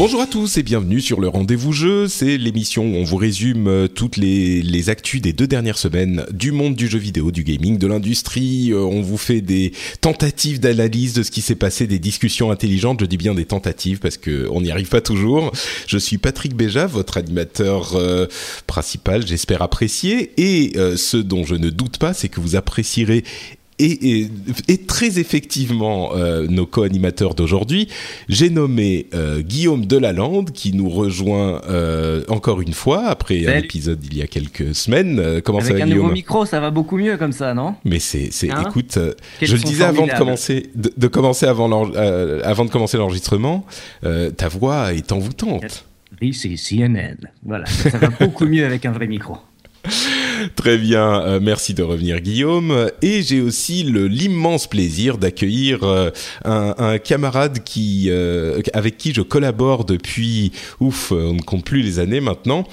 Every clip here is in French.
Bonjour à tous et bienvenue sur le Rendez-vous Jeu. C'est l'émission où on vous résume euh, toutes les, les actus des deux dernières semaines du monde du jeu vidéo, du gaming, de l'industrie. Euh, on vous fait des tentatives d'analyse de ce qui s'est passé, des discussions intelligentes. Je dis bien des tentatives parce que on n'y arrive pas toujours. Je suis Patrick Béja, votre animateur euh, principal. J'espère apprécier. Et ce dont je ne doute pas, c'est que vous apprécierez et, et, très effectivement euh, nos co-animateurs d'aujourd'hui. J'ai nommé euh, Guillaume Delalande qui nous rejoint euh, encore une fois après un épisode il y a quelques semaines. Comment Avec ça va un Guillaume nouveau micro, ça va beaucoup mieux comme ça, non? Mais c'est, c'est, Hein? écoute, je le disais avant de commencer, de, de commencer avant, avant de commencer l'enregistrement, ta voix est envoûtante. This is CNN. Voilà, ça va beaucoup mieux avec un vrai micro. Très bien, euh, merci de revenir Guillaume. Et j'ai aussi l'immense plaisir d'accueillir euh, un, camarade qui, euh, avec qui je collabore depuis, ouf, on ne compte plus les années maintenant,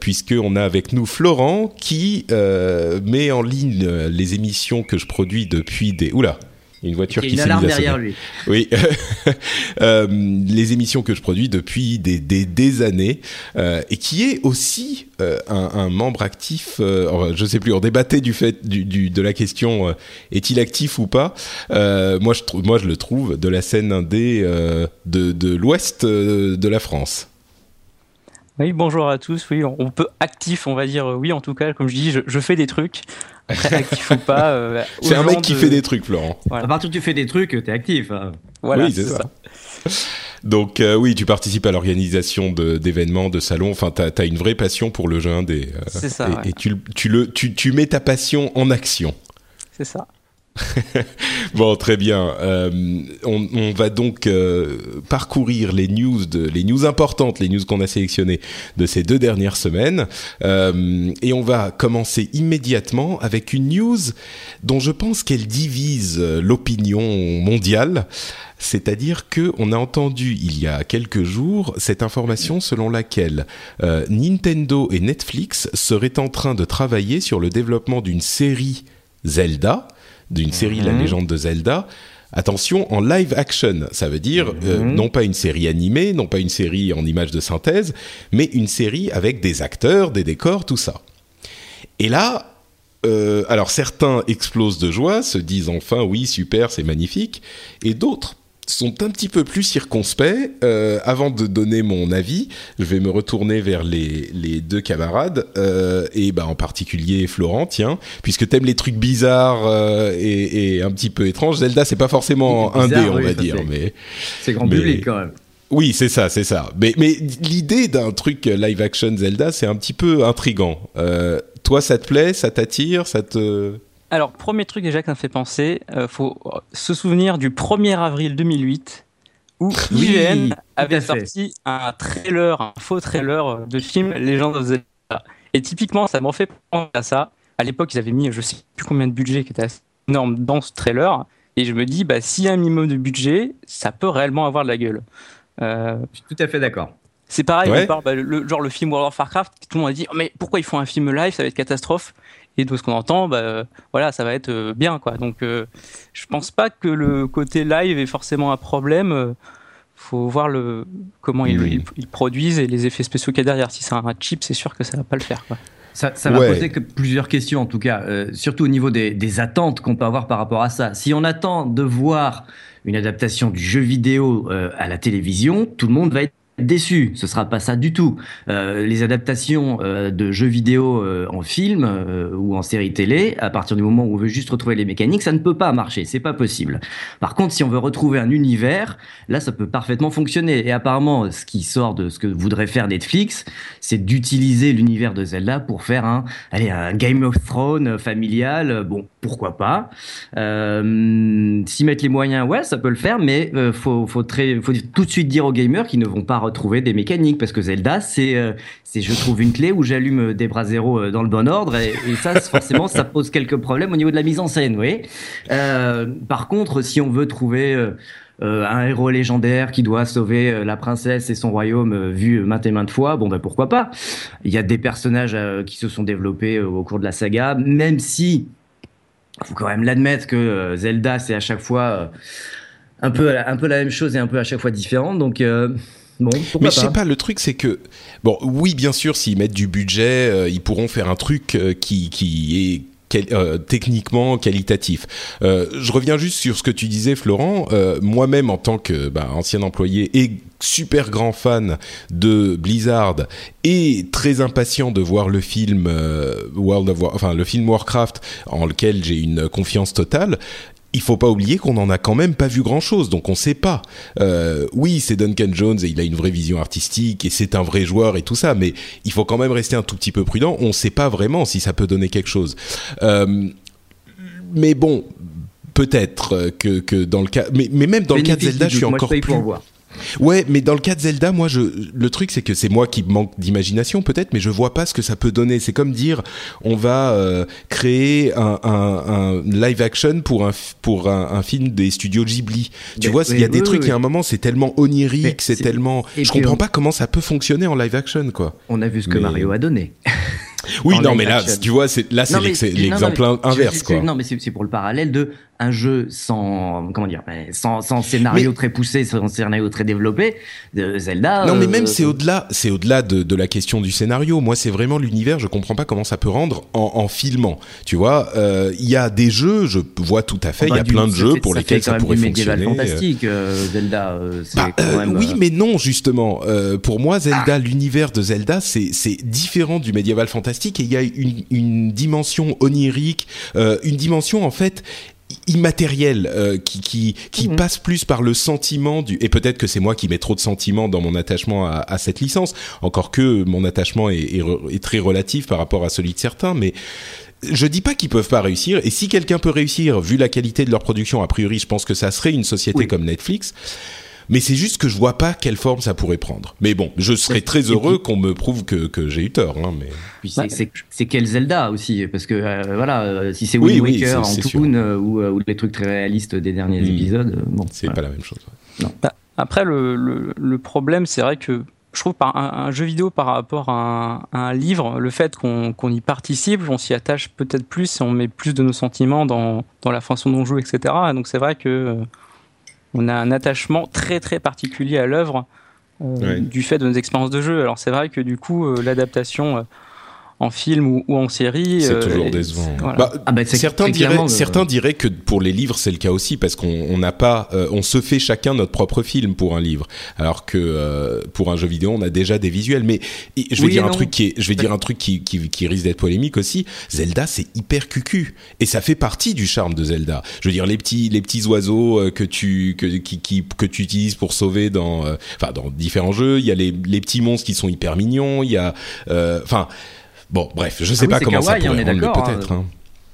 puisqu'on a avec nous Florent qui met en ligne les émissions que je produis depuis des... Oula il y a une voiture Il y a qui une s'est mise alarme à derrière sonner. lui. Oui, Euh, les émissions que je produis depuis des, des, des années euh, et qui est aussi euh, un, un membre actif. Euh, je sais plus, on débattait du fait du, du- de la question euh, est-il actif ou pas. Euh, moi, je trouve, moi, je le trouve de la scène indé euh, de, de l'ouest euh, de la France. Oui, bonjour à tous. Oui, on peut actif, on va dire oui, en tout cas, comme je dis, je, je fais des trucs. Actif ou pas. euh, C'est un mec qui de- fait des trucs, Florent. Voilà. À partir où tu fais des trucs, t'es actif. hein. Voilà, oui, c'est ça. Donc euh, oui, tu participes à l'organisation d'événements, de salons. Enfin, t'as as une vraie passion pour le jeu indé. euh, C'est ça, Et, ouais. et tu, le- tu le, tu, tu mets ta passion en action. C'est ça. Bon, très bien. Euh, on, va donc euh, parcourir les news, les news importantes, les news qu'on a sélectionnées de ces deux dernières semaines, Euh, et on va commencer immédiatement avec une news dont je pense qu'elle divise l'opinion mondiale. C'est-à-dire que on a entendu il y a quelques jours cette information selon laquelle Nintendo et Netflix seraient en train de travailler sur le développement d'une série Zelda, d'une série La légende de Zelda. Attention, en live action, ça veut dire euh, non pas une série animée, non pas une série en images de synthèse, mais une série avec des acteurs, des décors, tout ça. Et là, euh, alors certains explosent de joie, se disent enfin oui super, c'est magnifique, et d'autres sont un petit peu plus circonspects. Euh, avant de donner mon avis, je vais me retourner vers les, les deux camarades, euh, et bah, en particulier Florent, tiens, puisque t'aimes les trucs bizarres euh, et, et un petit peu étranges. Zelda, c'est pas forcément Bizarre, indé, on oui, va dire, mais C'est grand Mais- public quand même. oui, c'est ça, c'est ça. Mais, mais l'idée d'un truc live action Zelda, c'est un petit peu intrigant. Toi, ça te plaît, ça t'attire, ça te... Alors, premier truc déjà que ça me fait penser, euh, faut se souvenir du 1er avril 2008 où Oui, IGN avait sorti un trailer, un faux trailer de film Legend of Zelda. Et typiquement, ça m'en fait penser à ça. À l'époque, ils avaient mis, je sais plus combien de budget qui était assez énorme dans ce trailer. Et je me dis, bah, s'il y a un minimum de budget, ça peut réellement avoir de la gueule. Euh, Je suis tout à fait d'accord. c'est pareil, Ouais. bah, le, genre le film World of Warcraft, tout le monde a dit, Oh, mais pourquoi ils font un film live, ça va être catastrophe. Et de ce qu'on entend, bah, voilà, ça va être euh, bien, quoi. Donc, euh, je pense pas que le côté live est forcément un problème. Euh, faut voir le comment ils, ils- ils produisent et les effets spéciaux qu'il y a derrière. Si c'est un chip, c'est sûr que ça va pas le faire, quoi. Ça, ça va poser que plusieurs questions en tout cas, euh, surtout au niveau des, des attentes qu'on peut avoir par rapport à ça. Si on attend de voir une adaptation du jeu vidéo euh, à la télévision, tout le monde va être déçu. Ce sera pas ça du tout. Euh, les adaptations euh, de jeux vidéo euh, en film ou en série télé, à partir du moment où on veut juste retrouver les mécaniques, ça ne peut pas marcher. C'est pas possible. Par contre, si on veut retrouver un univers, là, ça peut parfaitement fonctionner. Et apparemment, ce qui sort de ce que voudrait faire Netflix, c'est d'utiliser l'univers de Zelda pour faire un, allez, un Game of Thrones familial. Bon, pourquoi pas S'y mettre les moyens, ouais, ça peut le faire, mais faut, faut, très, faut tout de suite dire aux gamers qu'ils ne vont pas retrouver des mécaniques parce que Zelda c'est euh, c'est je trouve une clé où j'allume des bras zéro euh, dans le bon ordre et, ça forcément ça pose quelques problèmes au niveau de la mise en scène, oui. Euh, par contre, si on veut trouver un héros légendaire qui doit sauver la princesse et son royaume vu maintes et maintes fois, bon ben pourquoi pas. Il y a des personnages qui se sont développés au cours de la saga, même si faut quand même l'admettre que Zelda c'est à chaque fois un peu un peu la même chose et un peu à chaque fois différent. Donc mais je sais pas, le truc c'est que bon, oui, bien sûr, s'ils mettent du budget, euh, ils pourront faire un truc euh, qui qui est euh, techniquement qualitatif. je reviens juste sur ce que tu disais, Florent. Moi-même, en tant que bah, ancien employé et super grand fan de Blizzard et très impatient de voir le film World of War, enfin le film Warcraft en lequel j'ai une confiance totale il faut pas oublier qu'on en a quand même pas vu grand chose, donc on sait pas. Euh, oui, c'est Duncan Jones et il a une vraie vision artistique et c'est un vrai joueur et tout ça, mais il faut quand même rester un tout petit peu prudent. On sait pas vraiment si ça peut donner quelque chose. Euh, mais bon, peut-être que, que dans le cas, mais, mais même dans le cas de Zelda, je suis encore plus. Ouais, mais dans le cas de Zelda, moi, je, le truc, c'est que c'est moi qui manque d'imagination, peut-être, mais je vois pas ce que ça peut donner. C'est comme dire, on va euh, créer un, un, un, live action pour un pour un, film des studios Ghibli. Tu vois, il y a des trucs. Il y a un moment, c'est tellement onirique, c'est tellement. Je comprends pas comment ça peut fonctionner en live action, quoi. On a vu ce que Mario a donné. Oui, non, mais là, tu vois, là, c'est l'exemple inverse, quoi. Non, mais c'est pour le parallèle de un jeu sans comment dire sans, sans scénario très poussé sans scénario très développé de Zelda non mais même euh, c'est au-delà c'est au-delà de, de, la question du scénario. Moi c'est vraiment l'univers je comprends pas comment ça peut rendre en, en filmant. Tu vois euh, il y a des jeux je vois tout à fait il y a plein de jeux pour lesquels ça, pourrait fonctionner fantastique euh, Zelda bah, oui mais non justement pour moi Zelda l'univers de Zelda c'est c'est différent du médiéval fantastique et il y a une, une dimension onirique une dimension en fait immatériel euh, qui qui, qui mhm. passe plus par le sentiment du et peut-être que c'est moi qui mets trop de sentiments dans mon attachement à, à cette licence encore que mon attachement est, est, est, très relatif par rapport à celui de certains mais je dis pas qu'ils peuvent pas réussir et si quelqu'un peut réussir vu la qualité de leur production a priori je pense que ça serait une société comme Netflix mais c'est juste que je vois pas quelle forme ça pourrait prendre. Mais bon, je serais très heureux qu'on me prouve que, que j'ai eu tort. Hein, mais c'est quel Zelda aussi, parce que euh, voilà, euh, si c'est Wind Waker en Toon euh, ou, ou, les trucs très réalistes des derniers hmm. épisodes, bon, c'est pas la même chose. Non. Bah, après, le, le, le problème, c'est vrai que je trouve par un, jeu vidéo par rapport à un, un livre, le fait qu'on y participe, on s'y attache peut-être plus et on met plus de nos sentiments dans, dans la façon dont on joue, etc. Donc c'est vrai que on a un attachement très très particulier à l'œuvre euh, du fait de nos expériences de jeu. Alors c'est vrai que du coup euh, l'adaptation euh, en film ou, en série. C'est toujours décevant. Bah, ah bah, certains, diraient, certains diraient que pour les livres c'est le cas aussi parce qu'on n'a pas, on se fait chacun notre propre film pour un livre, alors que pour un jeu vidéo on a déjà des visuels. Mais je vais dire un truc qui est, je vais dire un truc qui, qui, qui risque d'être polémique aussi. Zelda c'est hyper cucu et ça fait partie du charme de Zelda. Je veux dire les petits les petits oiseaux que tu que qui, qui que tu utilises pour sauver dans enfin dans différents jeux. Il y a les les petits monstres qui sont hyper mignons. Il y a enfin Bon, bref, je sais ah pas comment ça pourrait rendre, peut-être. Hein.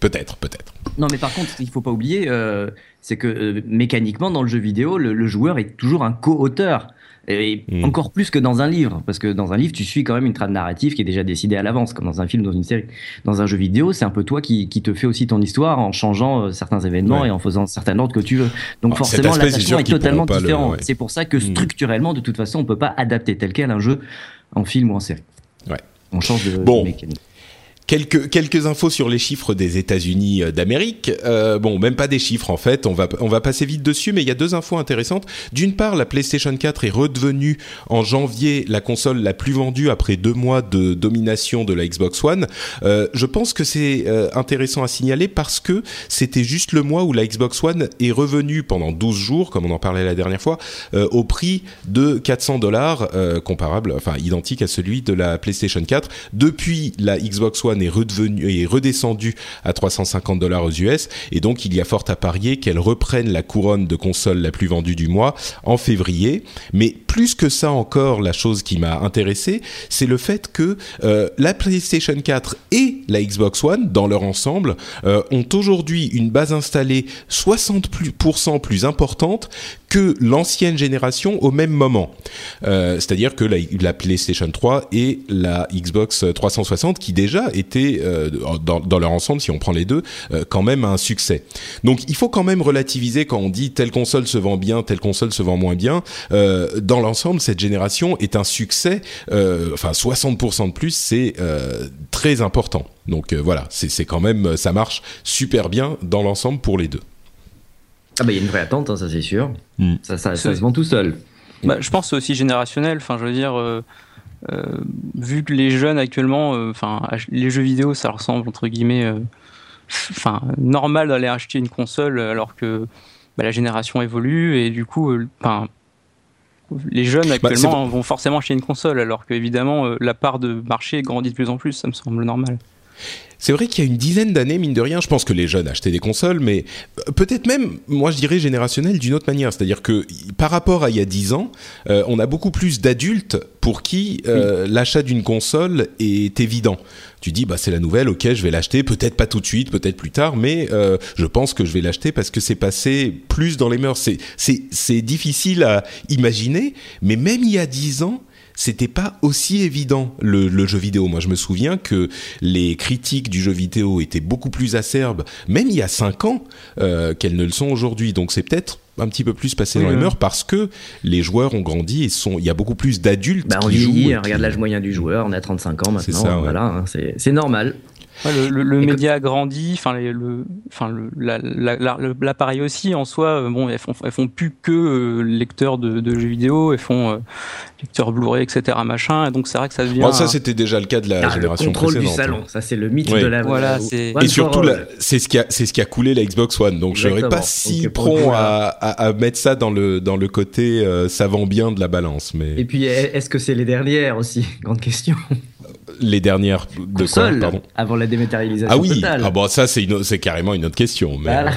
Peut-être, peut-être. Non, mais par contre, il faut pas oublier, euh, c'est que euh, mécaniquement, dans le jeu vidéo, le, joueur est toujours un co-auteur. Et hmm. encore plus que dans un livre, parce que dans un livre, tu suis quand même une trame narrative qui est déjà décidée à l'avance, comme dans un film, dans une série. Dans un jeu vidéo, c'est un peu toi qui, qui, te fais aussi ton histoire en changeant euh, certains événements et en faisant certain ordre que tu veux. Donc ah, forcément, l'attachement est, totalement différent. C'est pour ça que hmm. structurellement, de toute façon, on peut pas adapter tel quel un jeu en film ou en série. Ouais. On change de, bon. mécanique. Quelques quelques infos sur les chiffres des États-Unis euh, d'Amérique. Euh, bon, même pas des chiffres en fait. On va on va passer vite dessus, mais il y a deux infos intéressantes. D'une part, la PlayStation 4 est redevenue en janvier la console la plus vendue après deux mois de domination de la Xbox One. Euh, je pense que c'est euh, intéressant à signaler parce que c'était juste le mois où la Xbox One est revenue pendant 12 jours, comme on en parlait la dernière fois, euh, au prix de 400 dollars, comparable, enfin identique à celui de la PlayStation 4. Depuis, la Xbox One est redevenue est redescendue à 350 dollars aux US, et donc il y a fort à parier qu'elle reprenne la couronne de console la plus vendue du mois en février. Mais plus que ça encore, la chose qui m'a intéressé, c'est le fait que euh, la PlayStation 4 et la Xbox One, dans leur ensemble, euh, ont aujourd'hui une base installée 60% plus importante que l'ancienne génération au même moment. Euh, C'est-à-dire que la, la, PlayStation 3 et la Xbox 360 qui déjà étaient euh, dans, dans, leur ensemble, si on prend les deux, quand même un succès. Donc il faut quand même relativiser quand on dit telle console se vend bien, telle console se vend moins bien. Dans l'ensemble, cette génération est un succès. Euh, enfin 60% de plus, c'est euh, très important. Donc voilà, c'est quand même ça marche super bien dans l'ensemble pour les deux. Ah bah il y a une vraie attente, hein, ça c'est sûr. Mm. Ça, ça, ça, se vend tout seul. Bah, je pense que c'est aussi générationnel. Enfin, je veux dire, euh, euh, vu que les jeunes actuellement, euh, enfin, les jeux vidéo, ça ressemble entre guillemets, enfin, normal d'aller acheter une console alors que bah, la génération évolue et du coup, enfin. Les jeunes bah, actuellement vont forcément acheter une console, alors qu'évidemment la part de marché grandit de plus en plus, ça me semble normal. C'est vrai qu'il y a une dizaine d'années, mine de rien, je pense que les jeunes achetaient des consoles, mais euh, peut-être même, moi je dirais générationnel d'une autre manière. C'est-à-dire que par rapport à il y a dix ans, euh, on a beaucoup plus d'adultes pour qui euh, oui. l'achat d'une console est évident. Tu dis, bah c'est la nouvelle, ok, je vais l'acheter, peut-être pas tout de suite, peut-être plus tard, mais euh, je pense que je vais l'acheter parce que c'est passé plus dans les mœurs. C'est difficile à imaginer, mais même il y a dix ans, c'était pas aussi évident le, le, jeu vidéo. Moi, je me souviens que les critiques du jeu vidéo étaient beaucoup plus acerbes, même il y a cinq ans, euh, qu'elles ne le sont aujourd'hui. Donc, c'est peut-être un petit peu plus passé oui, dans les mœurs parce que les joueurs ont grandi et sont il y a beaucoup plus d'adultes bah, qui vieillit, jouent. Regarde l'âge moyen du joueur, on a 35 ans maintenant, ça, ouais. voilà, hein, c'est normal. Ouais, le, le, le média a grandi, enfin le, enfin l'appareil aussi en soi. Bon, elles font, elles font plus que euh, lecteurs de, de, jeux vidéo, elles font euh, lecteurs Blu-ray, etc. Machin. Et donc c'est vrai que ça devient. Bon, ça c'était déjà le cas de la ah, génération le contrôle précédente. du salon, ça c'est le mythe oui. de la. Voilà, c'est. Et surtout, c'est ce qui a, c'est ce qui a coulé la Xbox One. Donc je serais pas si donc, prompt à, à, à, mettre ça dans le dans le côté euh, ça vend bien de la balance, mais. Et puis est-ce que c'est les dernières aussi? Grande question les dernières de Console, quoi, pardon avant la dématérialisation Ah oui, totale. ah bon ça c'est c'est carrément une autre question. Mais voilà.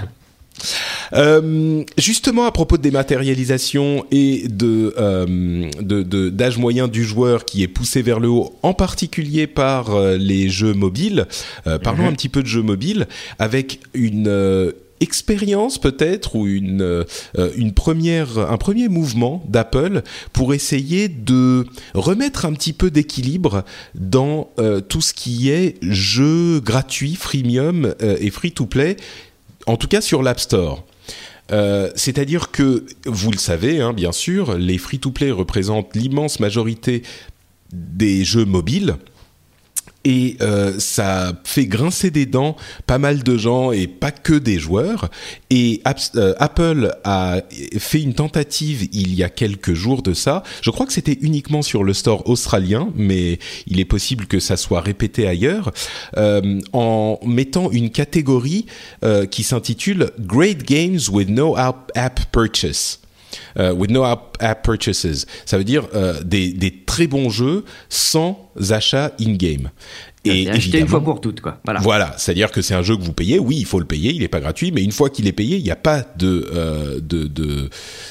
Euh, justement à propos de dématérialisation et de d'âge de, de, moyen du joueur qui est poussé vers le haut, en particulier par euh, les jeux mobiles. Euh, parlons -hmm. un petit peu de jeux mobiles avec une euh, expérience peut-être ou une euh, un premier mouvement d'Apple pour essayer de remettre un petit peu d'équilibre dans euh, tout ce qui est jeux gratuits, freemium euh, et free to play en tout cas sur l'App Store. C'est-à-dire que, vous le savez, hein, bien sûr, les free-to-play représentent l'immense majorité des jeux mobiles. Et euh, ça fait grincer des dents pas mal de gens et pas que des joueurs. Et euh, Apple a fait une tentative il y a quelques jours de ça. Je crois que c'était uniquement sur le store australien, mais il est possible que ça soit répété ailleurs, euh, en mettant une catégorie euh, qui s'intitule Great Games with No App, app Purchase. Uh, with no app, app, purchases. Ça veut dire euh, des, des, très bons jeux sans achat in-game. Et acheter une fois pour toutes, quoi. Voilà. Voilà, c'est-à-dire que c'est un jeu que vous payez. Oui, il faut le payer. Il n'est pas gratuit, mais une fois qu'il est payé, il n'y a pas de euh, de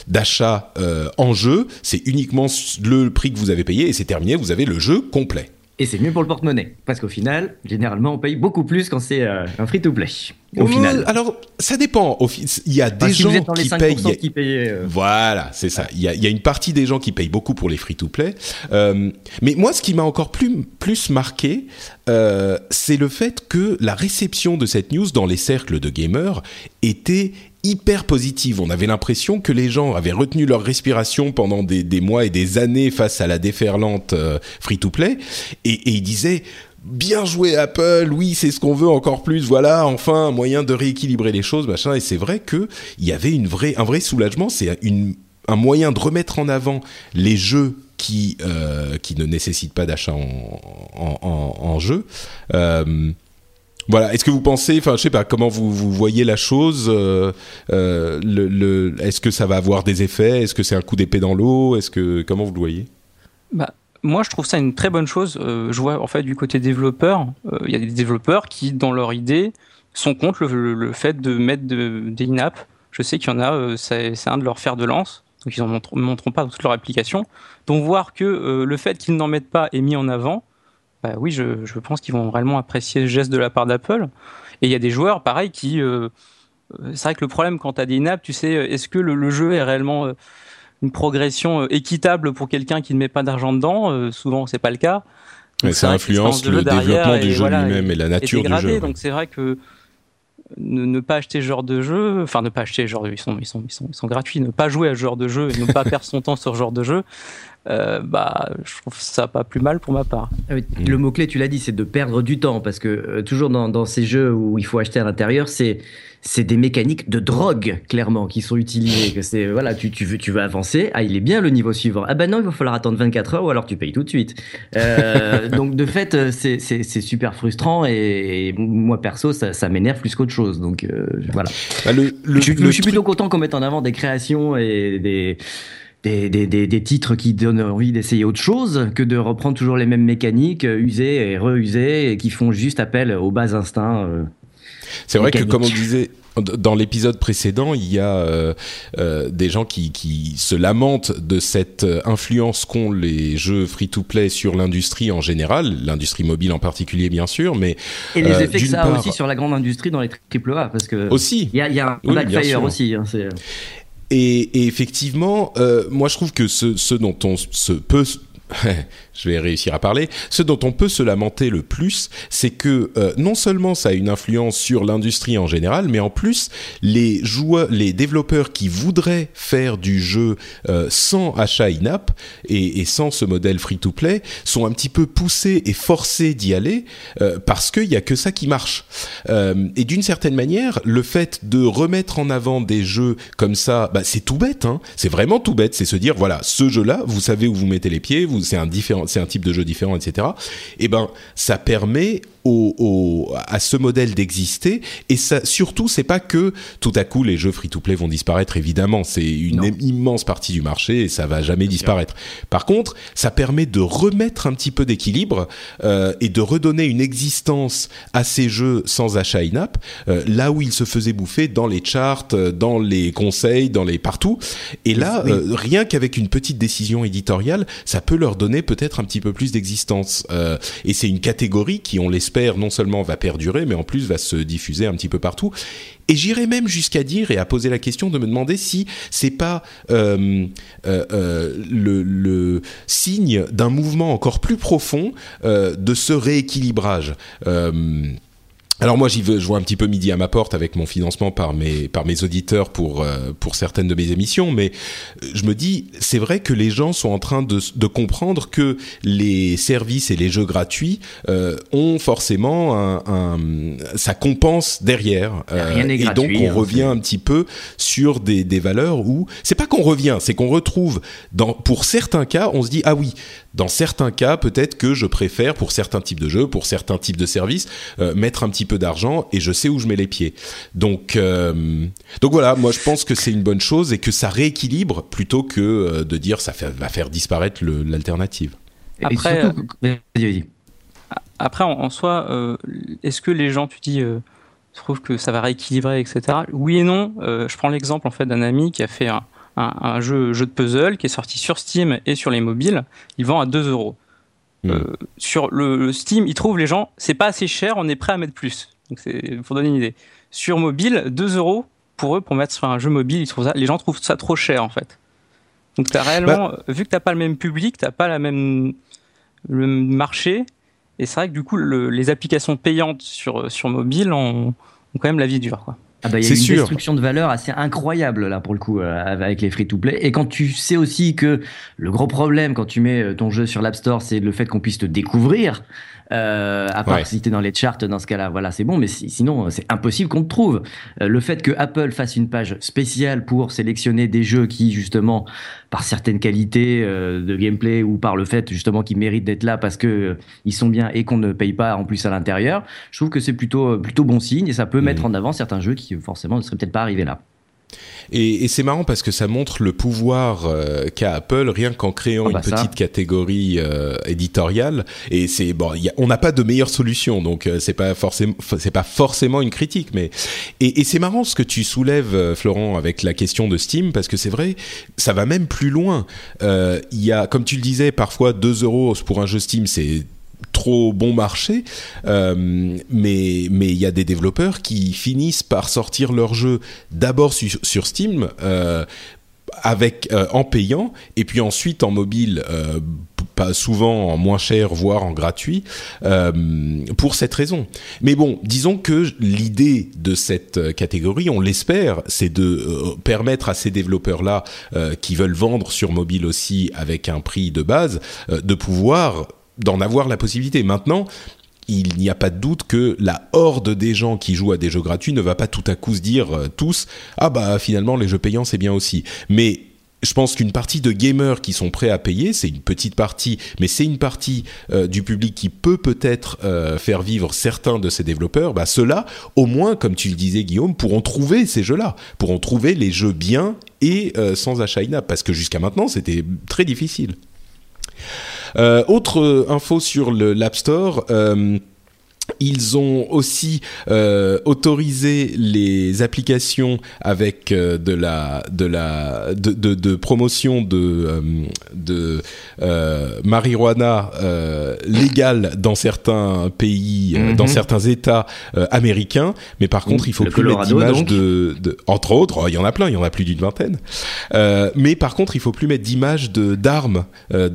d'achat euh, en jeu. C'est uniquement le prix que vous avez payé et c'est terminé. Vous avez le jeu complet. Et c'est mieux pour le porte-monnaie, parce qu'au final, généralement, on paye beaucoup plus quand c'est euh, un free-to-play. Au euh, final. Alors, ça dépend. Il y a des si gens qui payent. Qui payent euh... Voilà, c'est ça. Il y, a, il y, a, une partie des gens qui payent beaucoup pour les free-to-play. Euh, mais moi, ce qui m'a encore plus, plus marqué, euh, c'est le fait que la réception de cette news dans les cercles de gamers était hyper positive. On avait l'impression que les gens avaient retenu leur respiration pendant des, mois et des années face à la déferlante euh, free-to-play, et, et ils disaient bien joué Apple, oui c'est ce qu'on veut encore plus, voilà enfin un moyen de rééquilibrer les choses, machin. Et c'est vrai que il y avait une vraie, un vrai soulagement, c'est une un moyen de remettre en avant les jeux qui euh, qui ne nécessitent pas d'achat en, jeu. Euh, voilà. Est-ce que vous pensez, enfin, je sais pas, comment vous, voyez la chose euh, euh Est-ce que ça va avoir des effets? Est-ce que c'est un coup d'épée dans l'eau? Est-ce que comment vous le voyez? Bah, moi, je trouve ça une très bonne chose. Euh, je vois en fait du côté développeur, il y a des développeurs qui, dans leur idée, sont contre le, fait de mettre de, des in-app. Je sais qu'il y en a, c'est un de leurs fers de lance donc ils n'en montreront pas dans toute leur application. Donc voir que le fait qu'ils n'en mettent pas est mis en avant, bah oui, je, je pense qu'ils vont réellement apprécier ce geste de la part d'Apple. Et il y a des joueurs, pareil, qui... Euh, euh, c'est vrai que le problème quand tu as des nappes, tu sais, est-ce que le, jeu est réellement une progression équitable pour quelqu'un qui ne met pas d'argent dedans? Souvent, c'est pas le cas. ça influence le développement du jeu lui-même et la nature du jeu. Donc c'est vrai que ne, pas acheter ce genre de jeu, enfin ne pas acheter genre ils sont ils sont ils sont ils sont gratuits, ne pas jouer à ce genre de jeu et ne pas perdre son temps sur ce genre de jeu, euh, bah je trouve ça pas plus mal pour ma part. Ah le mot clé tu l'as dit, c'est de perdre du temps parce que euh, toujours dans, dans ces jeux où il faut acheter à l'intérieur, c'est c'est des mécaniques de drogue clairement qui sont utilisées. Que c'est voilà, tu, tu veux tu veux avancer, ah il est bien le niveau suivant. Ah ben non, il va falloir attendre 24 heures ou alors tu payes tout de suite. Euh, donc de fait, c'est c'est c'est super frustrant et, moi perso ça, ça m'énerve plus qu'autre chose. Donc euh, voilà. Bah, le, le, je, je suis plutôt content qu'on mette en avant des créations et des des, des, des, des, titres qui donnent envie d'essayer autre chose que de reprendre toujours les mêmes mécaniques usées et reusées et qui font juste appel aux bas instincts c'est vrai que comme on disait dans l'épisode précédent, il y a euh, euh, des gens qui, qui, se lamentent de cette euh, influence qu'ont les jeux free-to-play sur l'industrie en général, l'industrie mobile en particulier bien sûr, mais et les effets que ça a aussi sur la grande industrie dans les triple A, parce que aussi il y a, y a un backfire aussi. Hein, et, et, effectivement, euh, moi je trouve que ce, ce dont on se peut je vais réussir à parler. Ce dont on peut se lamenter le plus, c'est que euh, non seulement ça a une influence sur l'industrie en général, mais en plus les joueurs, les développeurs qui voudraient faire du jeu euh, sans achat in-app et, sans ce modèle free-to-play sont un petit peu poussés et forcés d'y aller euh, parce qu'il y a que ça qui marche. et d'une certaine manière, le fait de remettre en avant des jeux comme ça, bah, c'est tout bête. Hein c'est vraiment tout bête. C'est se dire voilà, ce jeu-là, vous savez où vous mettez les pieds, vous c'est un différent c'est un type de jeu différent, etc. Et eh ben, ça permet au, à ce modèle d'exister. Et ça, surtout, c'est pas que tout à coup les jeux free-to-play vont disparaître. Évidemment, c'est une immense partie du marché et ça va jamais disparaître. Par contre, ça permet de remettre un petit peu d'équilibre euh, et de redonner une existence à ces jeux sans achat in-app, euh, là où ils se faisaient bouffer dans les charts, dans les conseils, dans les partout. Et là, euh, rien qu'avec une petite décision éditoriale, ça peut leur donner peut-être un petit peu plus d'existence. Euh, et c'est une catégorie qui, on l'espère, non seulement va perdurer, mais en plus va se diffuser un petit peu partout. Et j'irais même jusqu'à dire et à poser la question de me demander si c'est pas euh, euh, euh, le, signe d'un mouvement encore plus profond de ce rééquilibrage. Alors moi j'y veux, je vois un petit peu midi à ma porte avec mon financement par mes par mes auditeurs pour euh, pour certaines de mes émissions, mais euh, je me dis c'est vrai que les gens sont en train de, de comprendre que les services et les jeux gratuits euh, ont forcément un, un, ça compense derrière euh, et donc on hein, revient un petit peu sur des des valeurs où c'est pas qu'on revient, c'est qu'on retrouve dans pour certains cas on se dit ah oui dans certains cas, peut-être que je préfère, pour certains types de jeux, pour certains types de services, euh, mettre un petit peu d'argent et je sais où je mets les pieds. Donc, euh, donc voilà, moi je pense que c'est une bonne chose et que ça rééquilibre plutôt que euh, de dire ça fait, va faire disparaître l'alternative. Après, après en, soi, est-ce que les gens, tu dis, trouvent que ça va rééquilibrer, etc. Oui et non. je prends l'exemple en fait d'un ami qui a fait un un, jeu, jeu de puzzle qui est sorti sur Steam et sur les mobiles. Il vend à 2 euros. Hmm. Euh, sur le, Steam, il trouve les gens, c'est pas assez cher, on est prêt à mettre plus. Donc, pour donner une idée. Sur mobile, 2 euros pour eux, pour mettre sur un jeu mobile, ils trouvent ça, les gens trouvent ça trop cher en fait. Donc, as réellement, bah vu que t'as pas le même public, t'as pas la même le marché, et c'est vrai que du coup, les applications payantes sur, sur mobile ont, ont quand même la vie dure. Quoi. Ah bah, il y a une destruction de valeur assez incroyable là pour le coup euh, avec les free-to-play. Et quand tu sais aussi que le gros problème quand tu mets euh, ton jeu sur l'App Store, c'est le fait qu'on puisse te découvrir. Euh, à part si tu dans les charts, dans ce cas-là, voilà, c'est bon. Mais sinon, c'est impossible qu'on te trouve. Euh, le fait que Apple fasse une page spéciale pour sélectionner des jeux qui, justement, par certaines qualités euh, de gameplay ou par le fait justement qu'ils méritent d'être là parce que euh, ils sont bien et qu'on ne paye pas en plus à l'intérieur, je trouve que c'est plutôt plutôt bon signe et ça peut mmh. mettre en avant certains jeux qui forcément ne seraient peut-être pas arrivés là. Et, et c'est marrant parce que ça montre le pouvoir euh, qu'a Apple rien qu'en créant ah bah une petite catégorie euh, éditoriale. Et c'est bon, y a, on n'a pas de meilleure solution, donc euh, c'est pas forcément c'est pas forcément une critique, mais et, et c'est marrant ce que tu soulèves, euh, Florent, avec la question de Steam parce que c'est vrai, ça va même plus loin. Il y a, comme tu le disais, parfois 2 euros pour un jeu Steam, c'est trop bon marché, euh, mais mais il y a des développeurs qui finissent par sortir leur jeu d'abord sur, Steam. Euh, avec euh, en payant et puis ensuite en mobile pas souvent en moins cher voire en gratuit pour cette raison mais bon disons que l'idée de cette catégorie on l'espère c'est de permettre à ces développeurs là qui veulent vendre sur mobile aussi avec un prix de base de pouvoir d'en avoir la possibilité. Maintenant, il n'y a pas de doute que la horde des gens qui jouent à des jeux gratuits ne va pas tout à coup se dire euh, tous ah bah finalement les jeux payants c'est bien aussi. Mais je pense qu'une partie de gamers qui sont prêts à payer, c'est une petite partie, mais c'est une partie euh, du public qui peut peut-être euh, faire vivre certains de ces développeurs. Bah ceux-là, au moins, comme tu le disais Guillaume, pourront trouver ces jeux-là, pourront trouver les jeux bien et sans achat parce que jusqu'à maintenant c'était très difficile. Euh, autre info sur l'App Store. Euh, ils ont aussi euh, autorisé les applications avec euh, de la de la de, de, de promotion de euh, de euh, marijuana euh, légale dans certains pays, mm -hmm. dans certains États américains. Mais par contre, il faut Le plus Colorado, mettre d'images de, de, entre autres, oh, il y en a plein, il y en a plus d'une vingtaine. mais par contre, il faut plus mettre d'images de d'armes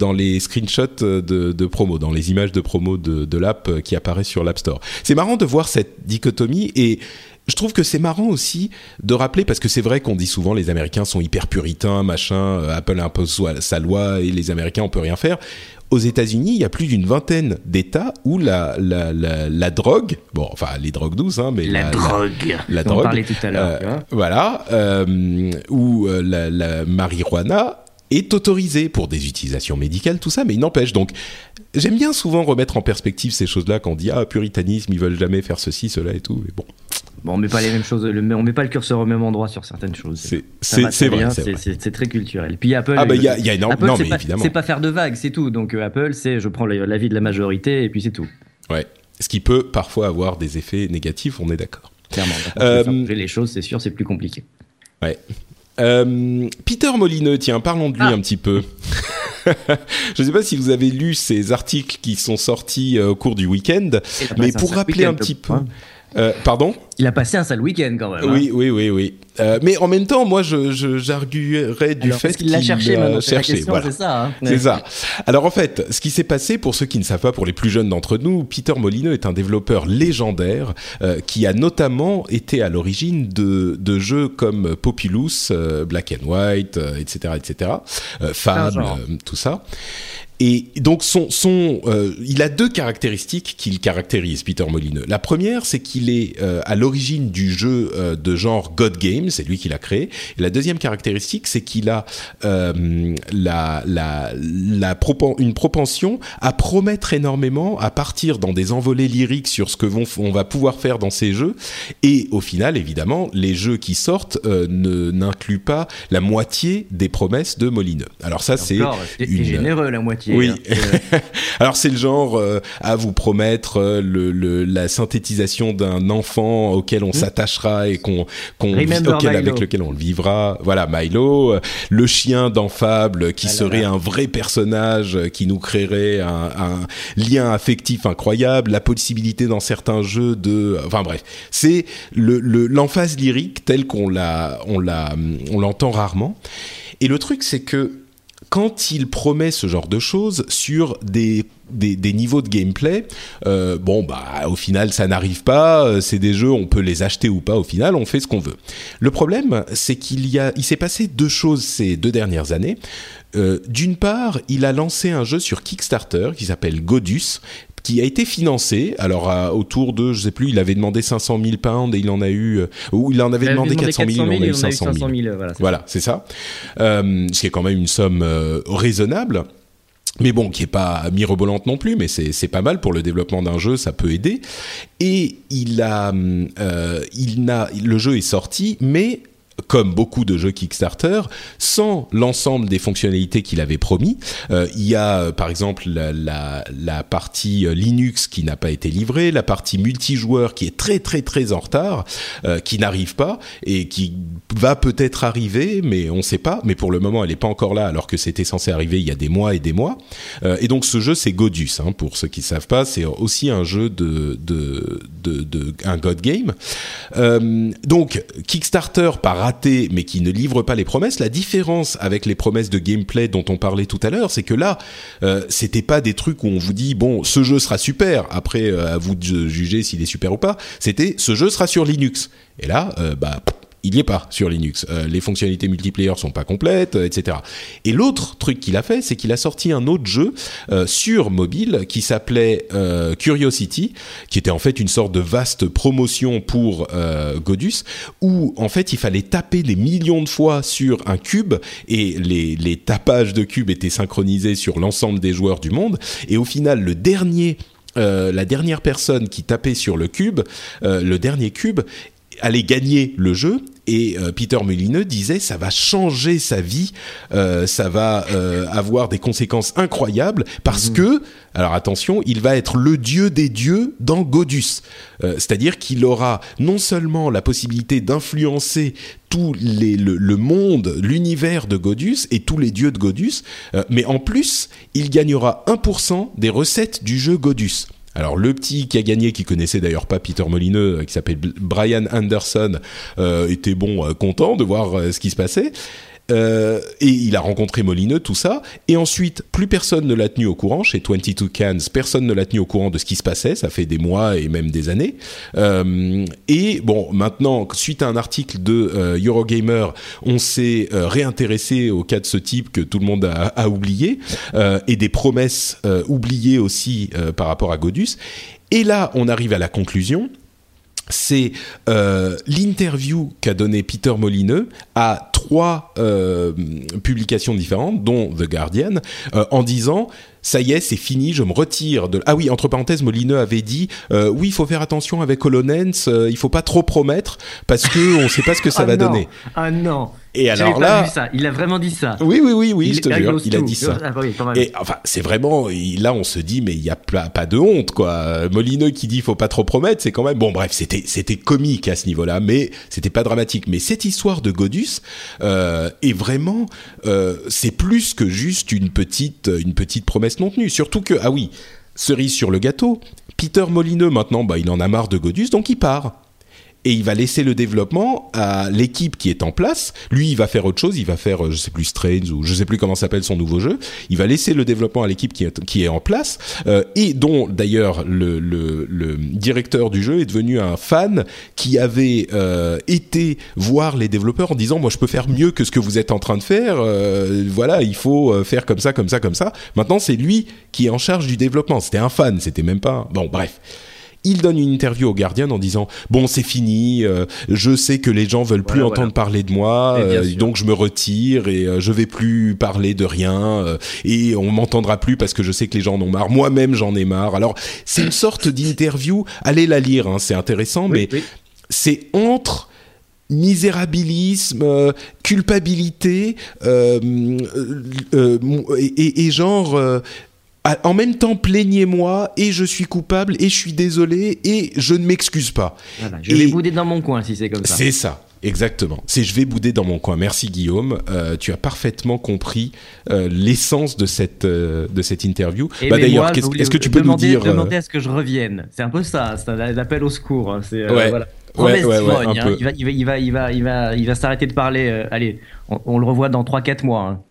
dans les screenshots de, de promo, dans les images de promo de, de l'app qui apparaissent sur l'App Store. C'est marrant de voir cette dichotomie et je trouve que c'est marrant aussi de rappeler parce que c'est vrai qu'on dit souvent les Américains sont hyper puritains, machin, euh, Apple impose sa loi et les Américains on peut rien faire. Aux États-Unis, il y a plus d'une vingtaine d'États où la, la, la, la, drogue, bon, enfin les drogues douces, hein, mais la, la drogue, la, drogue, on parlait tout à l'heure, euh, voilà, euh, ou euh, la, la marijuana est autorisé pour des utilisations médicales, tout ça, mais il n'empêche. Donc, j'aime bien souvent remettre en perspective ces choses-là quand on dit ah puritanisme, ils veulent jamais faire ceci, cela et tout. Mais bon. Bon, on met pas les mêmes choses, on met pas le curseur au même endroit sur certaines choses. C'est vrai, c'est très culturel. Puis Apple, ah bah il y a, y a énormément, non mais pas, évidemment, c'est pas faire de vagues, c'est tout. Donc euh, Apple, c'est je prends l'avis de la majorité et puis c'est tout. Ouais. Ce qui peut parfois avoir des effets négatifs, on est d'accord. Clairement. Euh, les choses, c'est sûr, c'est plus compliqué. Ouais. Euh, Peter Molineux, tiens, parlons de lui ah. un petit peu. je ne sais pas si vous avez lu ces articles qui sont sortis euh, au cours du week-end, mais pour rappeler un petit peu. Euh, pardon? Il a passé un sale week-end quand même. Oui, hein. oui, oui, oui. Euh, mais en même temps, moi, je, j'arguerais du fait qu'il l'a cherché. Maintenant, cherché, voilà. C'est ça. Hein. C'est ça. Alors en fait, ce qui s'est passé, pour ceux qui ne savent pas, pour les plus jeunes d'entre nous, Peter Molineux est un développeur légendaire euh, qui a notamment été à l'origine de, de jeux comme Populous, euh, Black and White, etc., etc., Fable, tout ça. Et donc son, son euh, il a deux caractéristiques qui le caractérisent, Peter Molineux. La première, c'est qu'il est, euh, à l'origine du jeu euh, de genre God Game, c'est lui qui l'a créé. Et la deuxième caractéristique, c'est qu'il a euh, la, la, la propen une propension à promettre énormément, à partir dans des envolées lyriques sur ce que vont, on va pouvoir faire dans ces jeux. Et au final, évidemment, les jeux qui sortent ne n'incluent pas la moitié des promesses de Molineux. Alors ça, c'est une... généreux la moitié. Oui. Hein. Alors c'est le genre euh, à vous promettre euh, le, le, la synthétisation d'un enfant auquel on mmh. s'attachera et qu'on avec lequel on le vivra. Voilà Milo, euh, le chien dans Fable qui ah serait là. un vrai personnage euh, qui nous créerait un, un, lien affectif incroyable, la possibilité dans certains jeux de, enfin bref, c'est le l'emphase lyrique telle qu'on l'a on l'a on l'entend rarement. Et le truc c'est que quand il promet ce genre de choses sur des niveaux de gameplay, euh, bon bah au final ça n'arrive pas. Euh, c'est des jeux, on peut les acheter ou pas. Au final, on fait ce qu'on veut. Le problème, c'est qu'il y a, il s'est passé deux choses ces deux dernières années. Euh, D'une part, il a lancé un jeu sur Kickstarter qui s'appelle Godus, qui a été financé. Alors autour de, je sais plus, il avait demandé 500 000 pounds et il en a eu, ou il en avait, demandé, 400 000, il en a eu 500 000. voilà, c'est ça. ce qui est quand même une somme raisonable mais bon, qui est pas mirobolante non plus, mais c'est pas mal pour le développement d'un jeu, ça peut aider. Et il a, euh, il n'a, le jeu est sorti, mais comme beaucoup de jeux Kickstarter, sans l'ensemble des fonctionnalités qu'il avait promis. Euh, il y a, euh, par exemple, la, partie euh, Linux qui n'a pas été livrée, la partie multijoueur qui est très très très en retard, qui n'arrive pas et qui va peut-être arriver, mais on ne sait pas. Mais pour le moment, elle n'est pas encore là, alors que c'était censé arriver il y a des mois et des mois. Et donc, ce jeu, c'est Godus. Hein, pour ceux qui savent pas, c'est aussi un jeu de, de, de, un God Game. Donc, Kickstarter par raté, mais qui ne livre pas les promesses. La différence avec les promesses de gameplay dont on parlait tout à l'heure, c'est que là, euh, c'était pas des trucs où on vous dit bon, ce jeu sera super. Après, euh, à vous de juger s'il est super ou pas. C'était ce jeu sera sur Linux. Et là, euh, bah il n'y est pas sur Linux. Euh, les fonctionnalités multiplayer sont pas complètes, euh, etc. Et l'autre truc qu'il a fait, c'est qu'il a sorti un autre jeu euh, sur mobile qui s'appelait Curiosity, qui était en fait une sorte de vaste promotion pour Godus, où en fait il fallait taper des millions de fois sur un cube et les, les tapages de cubes étaient synchronisés sur l'ensemble des joueurs du monde. Et au final, le dernier la dernière personne qui tapait sur le cube, le dernier cube, allait gagner le jeu et euh, Peter Molineux disait ça va changer sa vie, euh, ça va euh, avoir des conséquences incroyables parce mhm. que, alors attention, il va être le dieu des dieux dans Godus, c'est-à-dire qu'il aura non seulement la possibilité d'influencer tout les, le, le, monde, l'univers de Godus et tous les dieux de Godus, mais en plus, il gagnera 1% des recettes du jeu Godus. Alors le petit qui a gagné, qui connaissait d'ailleurs pas Peter Molineux, euh, qui s'appelle Brian Anderson, euh, était bon euh, content de voir ce qui se passait. Euh, et il a rencontré Molineux, tout ça. Et ensuite, plus personne ne l'a tenu au courant. Chez 22 Cans, personne ne l'a tenu au courant de ce qui se passait. Ça fait des mois et même des années. Euh, et bon, maintenant, suite à un article de euh, Eurogamer, on s'est réintéressé au cas de ce type que tout le monde a, a oublié. Et des promesses oubliées aussi par rapport à Godus. Et là, on arrive à la conclusion c'est euh, l'interview qu'a donné Peter Molineux à trois euh, publications différentes, dont The Guardian, euh, en disant ça y est, c'est fini, je me retire de. Ah oui, entre parenthèses, Molineux avait dit euh, oui, il faut faire attention avec HoloLens, euh, il faut pas trop promettre parce que on sait pas ce que ça ah va donner. Ah non. Et alors là, vu ça. il a vraiment dit ça. Oui, oui, oui, oui, il, je te jure, il a dit ça. Ah, oui, et enfin, c'est vraiment là, on se dit, mais il y a pas, pas de honte, quoi. Molineux qui dit, faut pas trop promettre, c'est quand même bon. Bref, c'était c'était comique à ce niveau-là, mais c'était pas dramatique. Mais cette histoire de Godus euh, est vraiment, euh, c'est plus que juste une petite une petite promesse non tenue. Surtout que ah oui, cerise sur le gâteau. Peter Molineux maintenant, bah il en a marre de Godus, donc il part et il va laisser le développement à l'équipe qui est en place. Lui, il va faire autre chose, il va faire, euh, je sais plus, Strains ou je sais plus comment s'appelle son nouveau jeu. Il va laisser le développement à l'équipe qui est, qui est en place euh, et dont d'ailleurs le, le, le, directeur du jeu est devenu un fan qui avait euh, été voir les développeurs en disant moi je peux faire mieux que ce que vous êtes en train de faire. Voilà, il faut faire comme ça, comme ça, comme ça. Maintenant, c'est lui qui est en charge du développement. C'était un fan, c'était même pas. Bon, bref il donne une interview au Guardian en disant bon c'est fini, euh, je sais que les gens veulent plus voilà, entendre parler de moi, euh, donc je me retire et euh, je vais plus parler de rien euh, et on m'entendra plus parce que je sais que les gens en ont marre. Moi-même j'en ai marre. Alors c'est une sorte d'interview. Allez la lire, hein, c'est intéressant, oui, mais oui. c'est entre misérabilisme, euh, culpabilité euh, euh, et, et, genre en même temps plaignez-moi et je suis coupable et je suis désolé et je ne m'excuse pas. Voilà, je et vais bouder dans mon coin si c'est comme ça. C'est ça. Exactement. C'est je vais bouder dans mon coin. Merci Guillaume. Euh, tu as parfaitement compris euh, l'essence de cette euh, de cette interview. bah, D'ailleurs, est-ce est que tu peux demander, nous dire Demander à ce que je revienne. C'est un peu ça. C'est un appel au secours. Hein. C'est ouais. voilà. Ouais, ouais, hein. il, va, il va, il va, il va, il va, il va s'arrêter de parler. Allez, on, on, le revoit dans 3-4 mois. Hein.